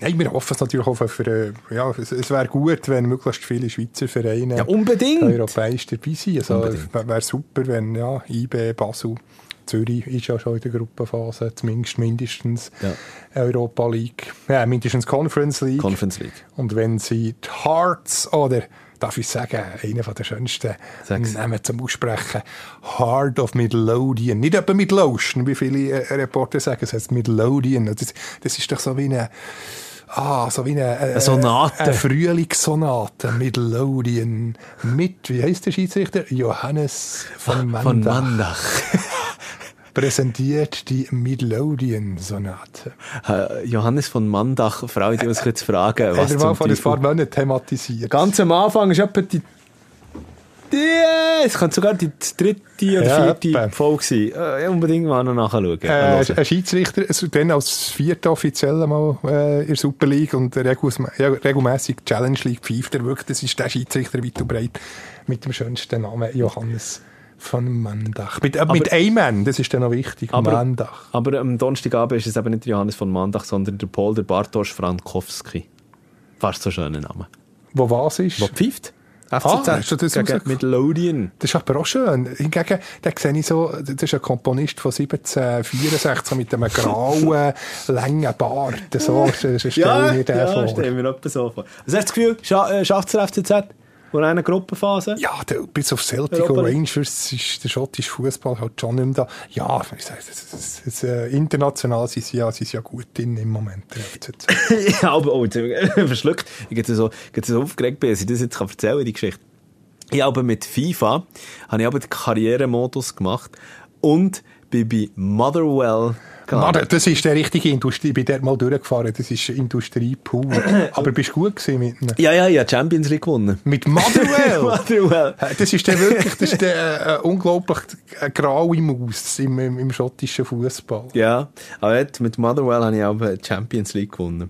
Nein, wir hoffen es natürlich auch für, äh, ja, es, es wäre gut, wenn möglichst viele Schweizer Vereine Ja, unbedingt. europäisch dabei sind. Also, Unbedingt. wäre wär super, wenn, ja, IB, Basel, Zürich ist ja schon in der Gruppenphase, zumindest mindestens Ja. Europa League, ja, mindestens Conference League. Conference League. Und wenn sie die Hearts oder, darf ich sagen, einer der schönsten Sag's. Namen zum Aussprechen, Heart of Midlothian, nicht etwa Midlothian, wie viele äh, Reporter sagen, es heißt Midlothian. Das, das ist doch so wie eine ah, so wie eine, äh, Eine Sonate. Eine Frühlingssonate, Midlodian, mit, wie heißt der Schiedsrichter? Johannes von Mandach. Von Mandach. (laughs) Präsentiert die Midlodian-Sonate. Äh, Johannes von Mandach, Frau, die uns jetzt fragen, was Hat er mal zum vor ein paar Monaten thematisiert. Ganz am Anfang ist etwa die, die es könnte sogar die dritte oder Ja, vierte etwa. Folge sein. Äh, unbedingt mal noch nachschauen. Äh, ein Schiedsrichter, also dann als vierter offiziell mal äh, in der Super League und regelmäßig, Challenge League pfeift er wirklich. Das ist der Schiedsrichter weit und breit mit dem schönsten Namen Johannes von Mandach. Mit, äh, mit einem Mann, das ist dann noch wichtig. Aber- Mandach. Aber am Donnerstagabend ist es eben nicht Johannes von Mandach, sondern der Paul der Bartosz Frankowski. Fast so schöner Name. Wo was ist? Wo pfeift? Ah, FCZ hast du das gegen? Midlothian. Das ist aber auch schön. Hingegen, da sehe ich so, das ist ein Komponist von 1764 mit einem grauen, (laughs) langen Bart. So (laughs) stelle ich mir den vor. stellen wir etwa so vor. Was hast du das Gefühl, scha äh, schafft es der FCZ? Wo eine Gruppenphase? Ja, der, bis auf Celtic Europa und. Rangers ist der schottische Fußball halt schon nicht mehr da. Ja, ich sage, das, das, das, äh, international sind sie, ja, sind sie ja gut drin im Moment. (laughs) Ja, aber oh, jetzt (laughs) verschluckt. Ich bin so, so aufgeregt, bin, dass ich das jetzt kann erzählen die Geschichte. Ich habe mit FIFA habe ich aber den Karrieremodus gemacht und bin bei Motherwell Mann, gelandet. das ist der richtige Industrie. Ich bin dort mal durchgefahren. Das ist Industrie pur. (clears throat) Aber bist du gut gewesen mit ihnen? Ja, ja, habe Champions League gewonnen. Mit Motherwell? Motherwell. Äh, Das ist der wirklich, das ist der äh, unglaublich äh, graue Maus im, im, im schottischen Fußball. Ja, aber mit Motherwell habe ich auch die Champions League gewonnen.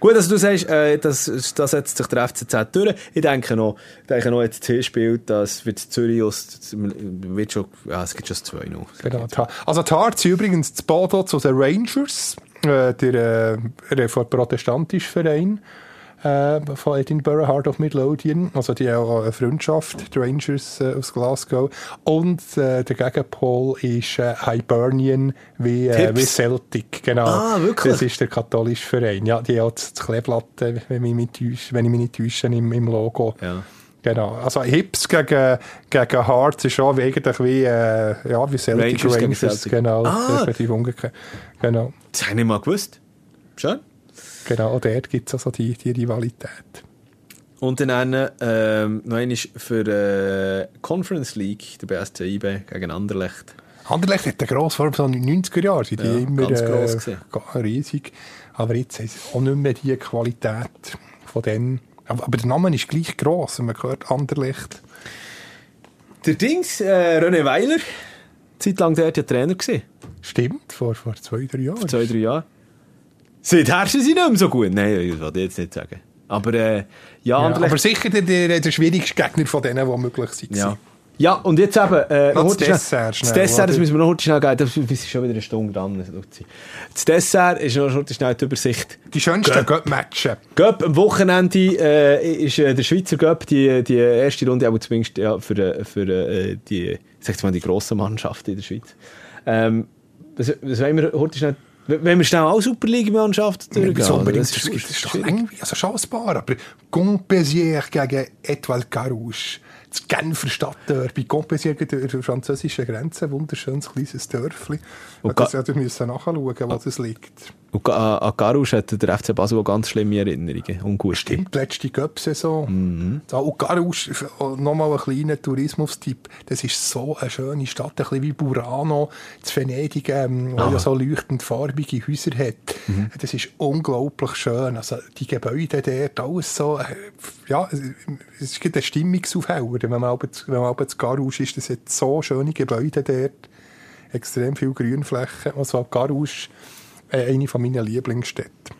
Gut, also du sagst, äh, das, das setzt sich der FCZ durch. Ich denke noch, ich denke noch jetzt das spielt, das wird Zürich aus, wird schon, ja, es gibt schon das 2-0. Genau. Also die sind übrigens das Bodo zu den Rangers, äh, der äh, der protestantische Verein äh, von Edinburgh, Heart of Midlothian. Also die haben auch eine Freundschaft, die Rangers äh, aus Glasgow. Und äh, der Gegenpol ist äh, Hibernian wie, äh, wie Celtic. Genau. Ah, wirklich? Das ist der katholische Verein. Ja, die haben auch das Kleeblatt, wenn, ich mich täusche, wenn ich mich nicht täusche, im, im Logo. Ja. Genau. Also Hips gegen, gegen Hearts ist schon eigentlich wie, äh, ja, wie Celtic Rangers Rangers. Celtic. Genau. Ah. Respektive umgekehrt. Genau. Das habe ich nicht mal gewusst. Schön. Genau. Dort gibt es also die, die Rivalität. Und dann ähm, noch einmal für äh, Conference League, der BSC IB gegen Anderlecht. Anderlecht hat eine grosse Form, so in den 90er Jahren sind die Ja, immer ganz gross äh, gewesen. ga- riesig. Aber jetzt haben sie auch nicht mehr die Qualität von denen. Aber, aber der Name ist gleich gross, wenn man hört Anderlecht. Der Dings, äh, René Weiler, zeitlang dort ja Trainer gewesen. Stimmt, vor, vor zwei, drei Jahren. Zwei, drei Jahre. Seither sind sie nicht mehr so gut. Nein, das wollte ich jetzt nicht sagen. Aber äh, ja, Ja, aber sicher der, der, der schwierigste Gegner von denen, die möglich sind. Ja. Ja, und jetzt eben, äh, das schnell- Dessert Das schnell, Dessert, das müssen wir noch heute schnell geben. Das ist schon wieder eine Stunde dran. Das Dessert ist noch heute schnell die Übersicht. Die schönsten Göpp-Matchen. Göpp, am Wochenende äh, ist äh, der Schweizer Göpp die, die erste Runde, aber zumindest ja, für, äh, für äh, die, sag mal, die grossen Mannschaften in der Schweiz. Ähm, was, was wollen wir heute schnell, wenn wir schnell auch Superliga-Mannschaft durchgehen? Oder? unbedingt? Das ist- das ist doch irgendwie, also paar, aber Gompesier gegen Etoile Carouge. Das Genfer Stadtderby. Gompesier gegen die französische Grenze. Wunderschönes kleines Dörfli. Und das wir müssen nachschauen, wo das liegt. Und ga- an Garouche hat der FC Basel auch ganz schlimme Erinnerungen. Ungute. Stimmt, die letzte Göpp-Saison. Mhm. Da, und Carouge, nochmal ein kleiner Tourismustipp. Das ist so eine schöne Stadt, ein bisschen wie Burano, das Venedig, ähm, wo Ah. ja so leuchtend farbige Häuser hat. Mhm. Das ist unglaublich schön. Also die Gebäude dort, alles so, äh, ja, es ist gerade ein Stimmungsaufheller. Wenn man aber zu- wenn man aber zu Carouge ist, das hat so schöne Gebäude dort. Extrem viele Grünflächen. Also äh, eine von meinen Lieblingsstädten.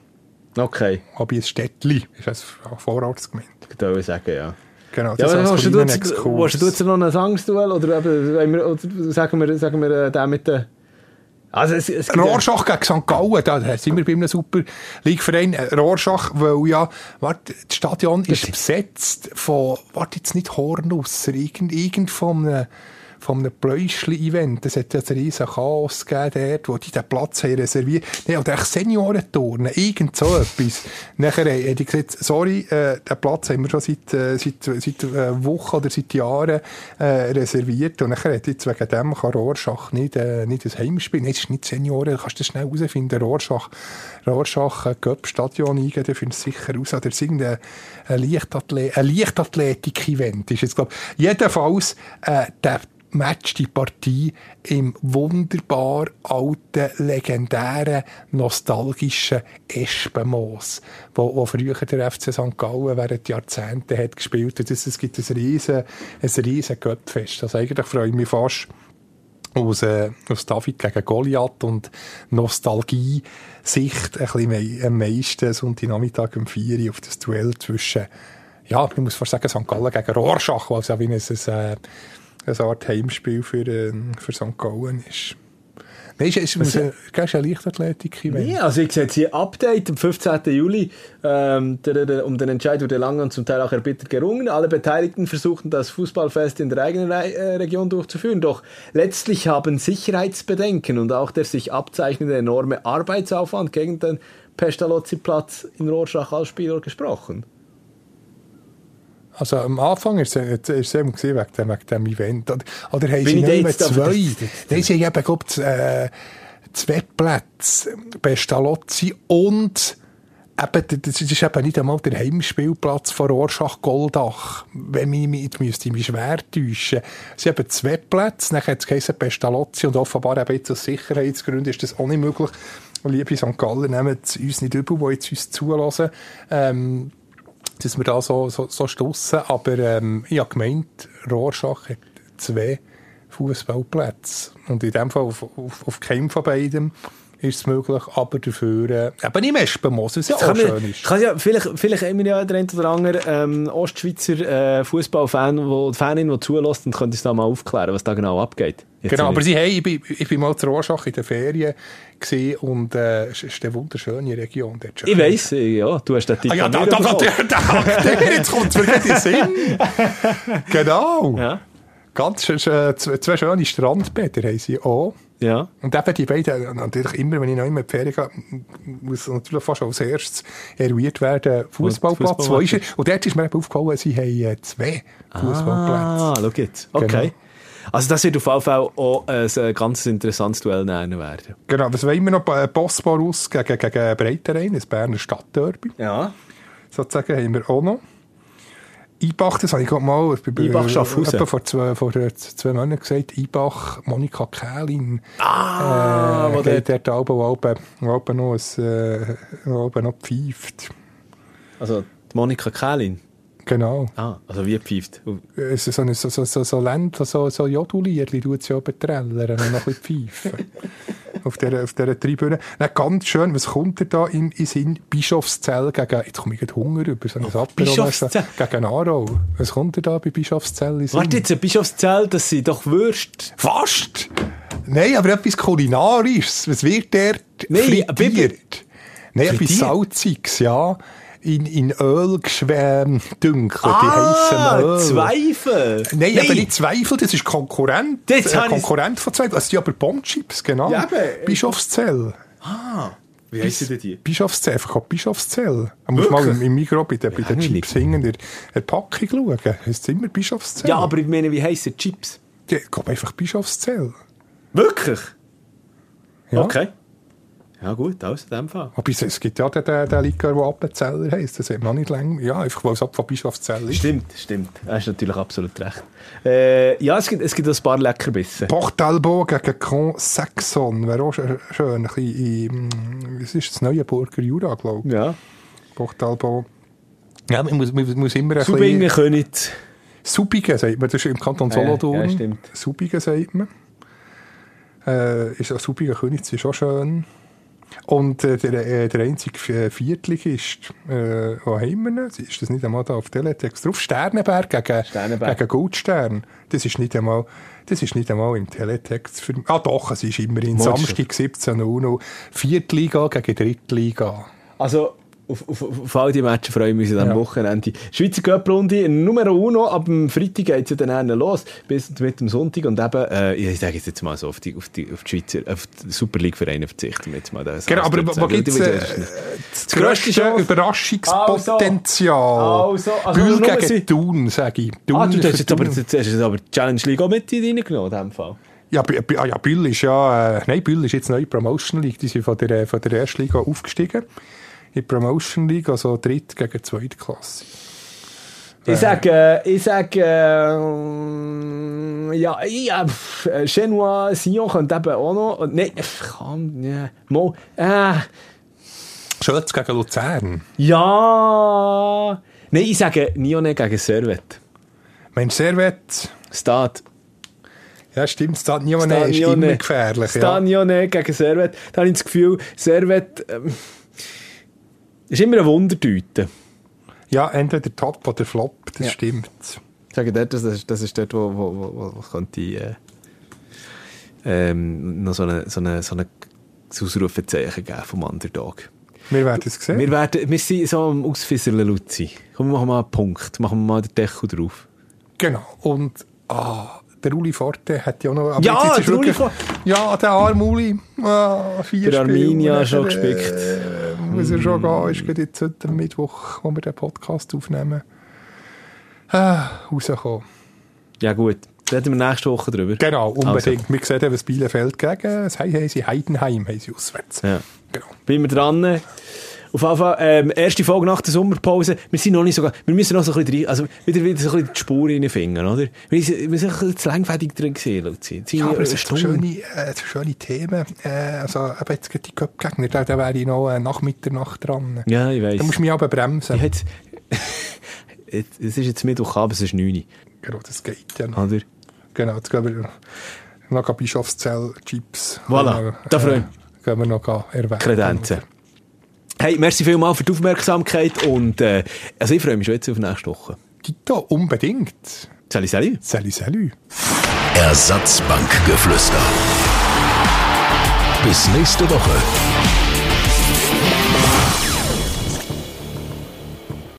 Okay, Aber ein Städtli ist ein Vorortsgemeinde. ich würde sagen, ja. Genau, Ja, das aber als hast du, Exkurs. willst du jetzt noch ein oder, eben, wollen wir, oder sagen wir, sagen wir äh, den mit den... Also es, es ja- Rorschach gegen St. Gallen, da sind wir bei einem Super League-Verein. Äh, Rorschach, weil ja, warte, das Stadion ist besetzt von, warte jetzt nicht Hornusser, irgend, irgend von einem, von einem Pläuschli-Event. Es hat ja ein riesen Chaos gegeben dort, wo die den Platz haben reserviert. Nee, oder Seniorenturnen, irgend so etwas. Nachher haben die gesagt, sorry, äh, den Platz haben wir schon seit, äh, seit, seit äh, Wochen oder seit Jahren äh, reserviert. Und nachher hat jetzt wegen dem kann Rorschach nicht, äh, nicht ein Heimspiel. Nee, es ist nicht Senioren, kannst du das schnell herausfinden. Rorschach, Rorschach, äh, Göpp-Stadion eingeben, dann findest du sicher raus. Oder irgendein ein Leichtathlet Leichtathletik-Event ist jetzt, glaub, jedenfalls, äh, der Match, die Partie im wunderbar alten, legendären, nostalgischen Espenmoos, wo, wo früher der FC St. Gallen während Jahrzehnten hat gespielt hat. Es gibt ein riesen, ein riesen Göttfest. Also eigentlich freue ich mich fast aus, äh, aus David gegen Goliath und Nostalgie-Sicht ein bisschen mehr, am meisten Sonntagnachmittag um 4 Uhr auf das Duell zwischen, ja, ich muss fast sagen, St. Gallen gegen Rorschach, weil es ja wie ein, ein, eine Art Heimspiel für, äh, für St. Gallen ist. Nein, es ist, es ein Leichtathletik-Event. Ja, also ich sehe jetzt hier Update am 15. Juli. Ähm, um den Entscheid wurde lange und zum Teil auch erbittert gerungen. Alle Beteiligten versuchten das Fußballfest in der eigenen Re äh, Region durchzuführen. Doch letztlich haben Sicherheitsbedenken und auch der sich abzeichnende enorme Arbeitsaufwand gegen den Pestalozzi-Platz in Rorschach als Spieler gesprochen. Also am Anfang ist es, ist es eben wegen dem, wegen dem Event. Oder, oder haben sie nicht mehr zwei? Sie haben eben, glaube ich, äh, zwei Plätze. Pestalozzi und eben, das ist eben nicht einmal der Heimspielplatz von Rorschach-Goldach. Wenn mich, jetzt müsste ich mich schwer täuschen. Sie haben zwei Plätze, dann hat es geheißen Pestalozzi und offenbar eben jetzt aus Sicherheitsgründen ist das auch nicht möglich. Liebe St. Gallen, nehmen es uns nicht übel, die jetzt uns zulassen. Ähm, dass wir da so, so, so stossen. Aber ähm, ich habe gemeint, Rorschach hat zwei Fußballplätze. Und in dem Fall auf, auf, auf keinem von beiden ist es möglich, aber dafür äh, eben im Espenmoos, was ja auch schön ist. Kann ja, vielleicht, vielleicht haben wir ja der eine oder andere ähm, Ostschweizer äh, Fußballfan, Fanin, der zulässt und könnte uns da mal aufklären, was da genau abgeht. Jetzt genau, aber sie haben, ich bin, ich bin mal zur Rorschach in den Ferien gesehen und äh, es ist eine wunderschöne Region. Dort ich weiss, ja, du hast den Tipp ah, ja, da, da, da, da, da, jetzt kommt es mir in den Sinn. (laughs) genau. Ja. Ganz äh, zwei schöne Strandbäder haben sie auch. Ja. Und eben die beiden, natürlich immer, wenn ich noch immer in die Ferien gehe, muss natürlich fast als erstes eruiert werden, Fußballplatz. Fußball und dort ist mir aufgefallen, sie haben äh, zwei Fußballplätze. Ah, schau jetzt. Okay. Genau. Also das wird auf jeden Fall auch ein ganz interessantes Duell werden. Genau, was wollen wir noch? Bosporus gegen, gegen Breiterein, das Berner Stadtderby. Ja. Sozusagen haben wir auch noch. Ibach, das habe ich gerade mal Ibach Schaffhausen. vor zwei, vor zwei Monaten gesagt, Ibach, Monika Kählin. Ah, äh, wo der... Der Alben, wo Alben noch, ein, äh, noch pfeift. Also, die Monika Kählin? Genau. Ah, also wie pfeift? Es ist so, eine, so, so, so, so Ländler, so, so Jodulierli, tut sie auch betrellern und noch ein bisschen pfeifen. (laughs) auf dieser, auf dieser Tribüne. Dann ganz schön, was kommt da in, in Sinn? Bischofszell gegen, jetzt komme ich gerade Hunger über, so ein oh, Bischofszell. Gegen Aarau. Was kommt da bei Bischofszell in Sinn? Warte jetzt, Bischofszell, das sind doch Würst. Fast! Nein, aber etwas Kulinarisches. Was wird der nee, frittiert? Nein, etwas Salziges, ja in, in Öl geschwärmt, ah, die heißen Öl. Zweifel? Nein, Nein, aber nicht Zweifel, das ist Konkurrent, äh, Konkurrent von Zweifel. Das sind aber Bombchips, genau. Ja, Bischofszell. Ah. Wie heissen denn die? Bischofszell, einfach Bischofszell. Du musst mal im, Mikro bei den, bei den Chips hingen, der, der Packung schauen. Es ist immer Bischofszell. Ja, aber ich meine, wie heissen Chips? Ja, ich glaube einfach Bischofszell. Wirklich? Ja. Okay. Ja gut, aus in dem Fall. Aber es gibt ja den, den, Likör, der Appenzeller heisst. Das hat man nicht länger. Ja, einfach weil es ab von Bischofszell ist. Stimmt, stimmt. Du hast natürlich absolut recht. Äh, ja, es gibt, es gibt ein paar Leckerbissen. Portalbo gegen Con Saxon. Wäre auch schön. Ein bisschen in, was ist das neue Burger Jura, glaube ich. Ja. Portalbo. Ja, man muss, man muss immer ein Subingen bisschen... König. Subingen sagt man. Das ist im Kanton Solothurn. Ja, ja, stimmt. Subingen sagt man. Äh, ist auch Subingen König, ist auch schön. Und äh, der, äh, der einzige Viertligist, äh, wo haben wir noch? Ist das nicht einmal da auf Teletext drauf? Sternenberg gegen, Sternenberg. gegen Goldstern. Das ist nicht einmal, das ist nicht einmal im Teletext. Für, ah doch, es ist immerhin Samstag 17 Uhr. Viertliga gegen Drittliga. Also, auf, auf, auf all die Matches freue ich mich an diesem Ja. Wochenende. Schweizer Cup-Runde Nummer uno, ab dem Freitag geht es ja dann los, bis mit dem Sonntag. Und eben, äh, ich sage jetzt mal so, auf die, auf die, auf die Schweizer, auf die Super League-Vereine verzichten wir jetzt mal. Das Genau, aber wo gibt es äh, grösste das grösste Überraschungspotenzial? Also, also, nur gegen sie- Thun, sage ich. Thun Ah, du hast jetzt aber, jetzt hast jetzt aber die Challenge League auch mit reingenommen, in dem Fall. Ja, ah, ja, Bühl ist ja, äh, nein, Bühl ist jetzt neu Promotion League. Die sind von der, von der ersten Liga aufgestiegen. In Promotion League, also dritt gegen zweite Klasse. Ich sage, äh, ich sage, äh, ja, ja, pff, äh, Chenois, Sion könnte eben auch noch, nein, komm, ja, mal, äh, Schötz gegen Luzern. ja, nein, ich sage Nione gegen Servet. Mensch, Servet. Stade. Ja, stimmt, Stade Nione ist immer gefährlich. Stade Ja. Nione gegen Servet. Da habe ich das Gefühl, Servet ähm, ist immer ein Wundertüte. ja, entweder Top oder Flop, das Ja. stimmt. Ich sage dort, das ist, das ist dort, wo, wo, wo, wo, wo könnte ich, äh, ähm, noch so eine, so eine, so eine Ausrufezeichen geben vom Underdog. Wir werden es sehen. Wir, werden, wir sind so am Ausfisserle Luzi. Komm, wir machen mal einen Punkt. Machen wir mal den Deckel drauf. Genau. Und ah, der Uli Forte hat ja noch... aber Ja, jetzt der Uli wirklich- Forte. Ja, der arme Uli. Ah, vier Der Arminia schon gespickt. Äh, muss er schon gehen. Ist gerade jetzt heute Mittwoch, wo wir den Podcast aufnehmen. Ah, rausgekommen. Ja gut, reden wir nächste Woche drüber. Genau, unbedingt. Also, Wir sehen das Bielefeld gegen... Das haben haben sie Heidenheim haben sie auswärts. ja. Genau. Bin wir dran. Auf jeden Fall, ähm, erste Folge nach der Sommerpause. Wir sind noch nicht so, ga- wir müssen noch so ein bisschen rein, also wieder, wieder so ein bisschen die Spur reinfinden, oder? Wir sind, wir sind ein bisschen zu langfädig drin gesehen, Luzi. Ja, wir aber es sind so schöne, äh, so schöne Themen. Äh, also, eben jetzt gerade die Cup-Gegner, da, da wäre ich noch äh, nach Mitternacht dran. Ja, ich weiss. Da musst du mich aber bremsen. Hätte, (laughs) Jetzt- es ist jetzt Mittwochabend, es ist 9 Uhr, Genau, das geht ja noch. oder? Genau, jetzt gehen wir noch Bischofszell Chips. Voilà, wir, da freue ich äh, Gehen wir noch erwähnen. Kredenzen. Hey, merci vielmals für die Aufmerksamkeit und äh, also ich freue mich schon jetzt auf nächste Woche. Tito, unbedingt. Salut, salut. Salut, salut. Ersatzbankgeflüster. Bis nächste Woche.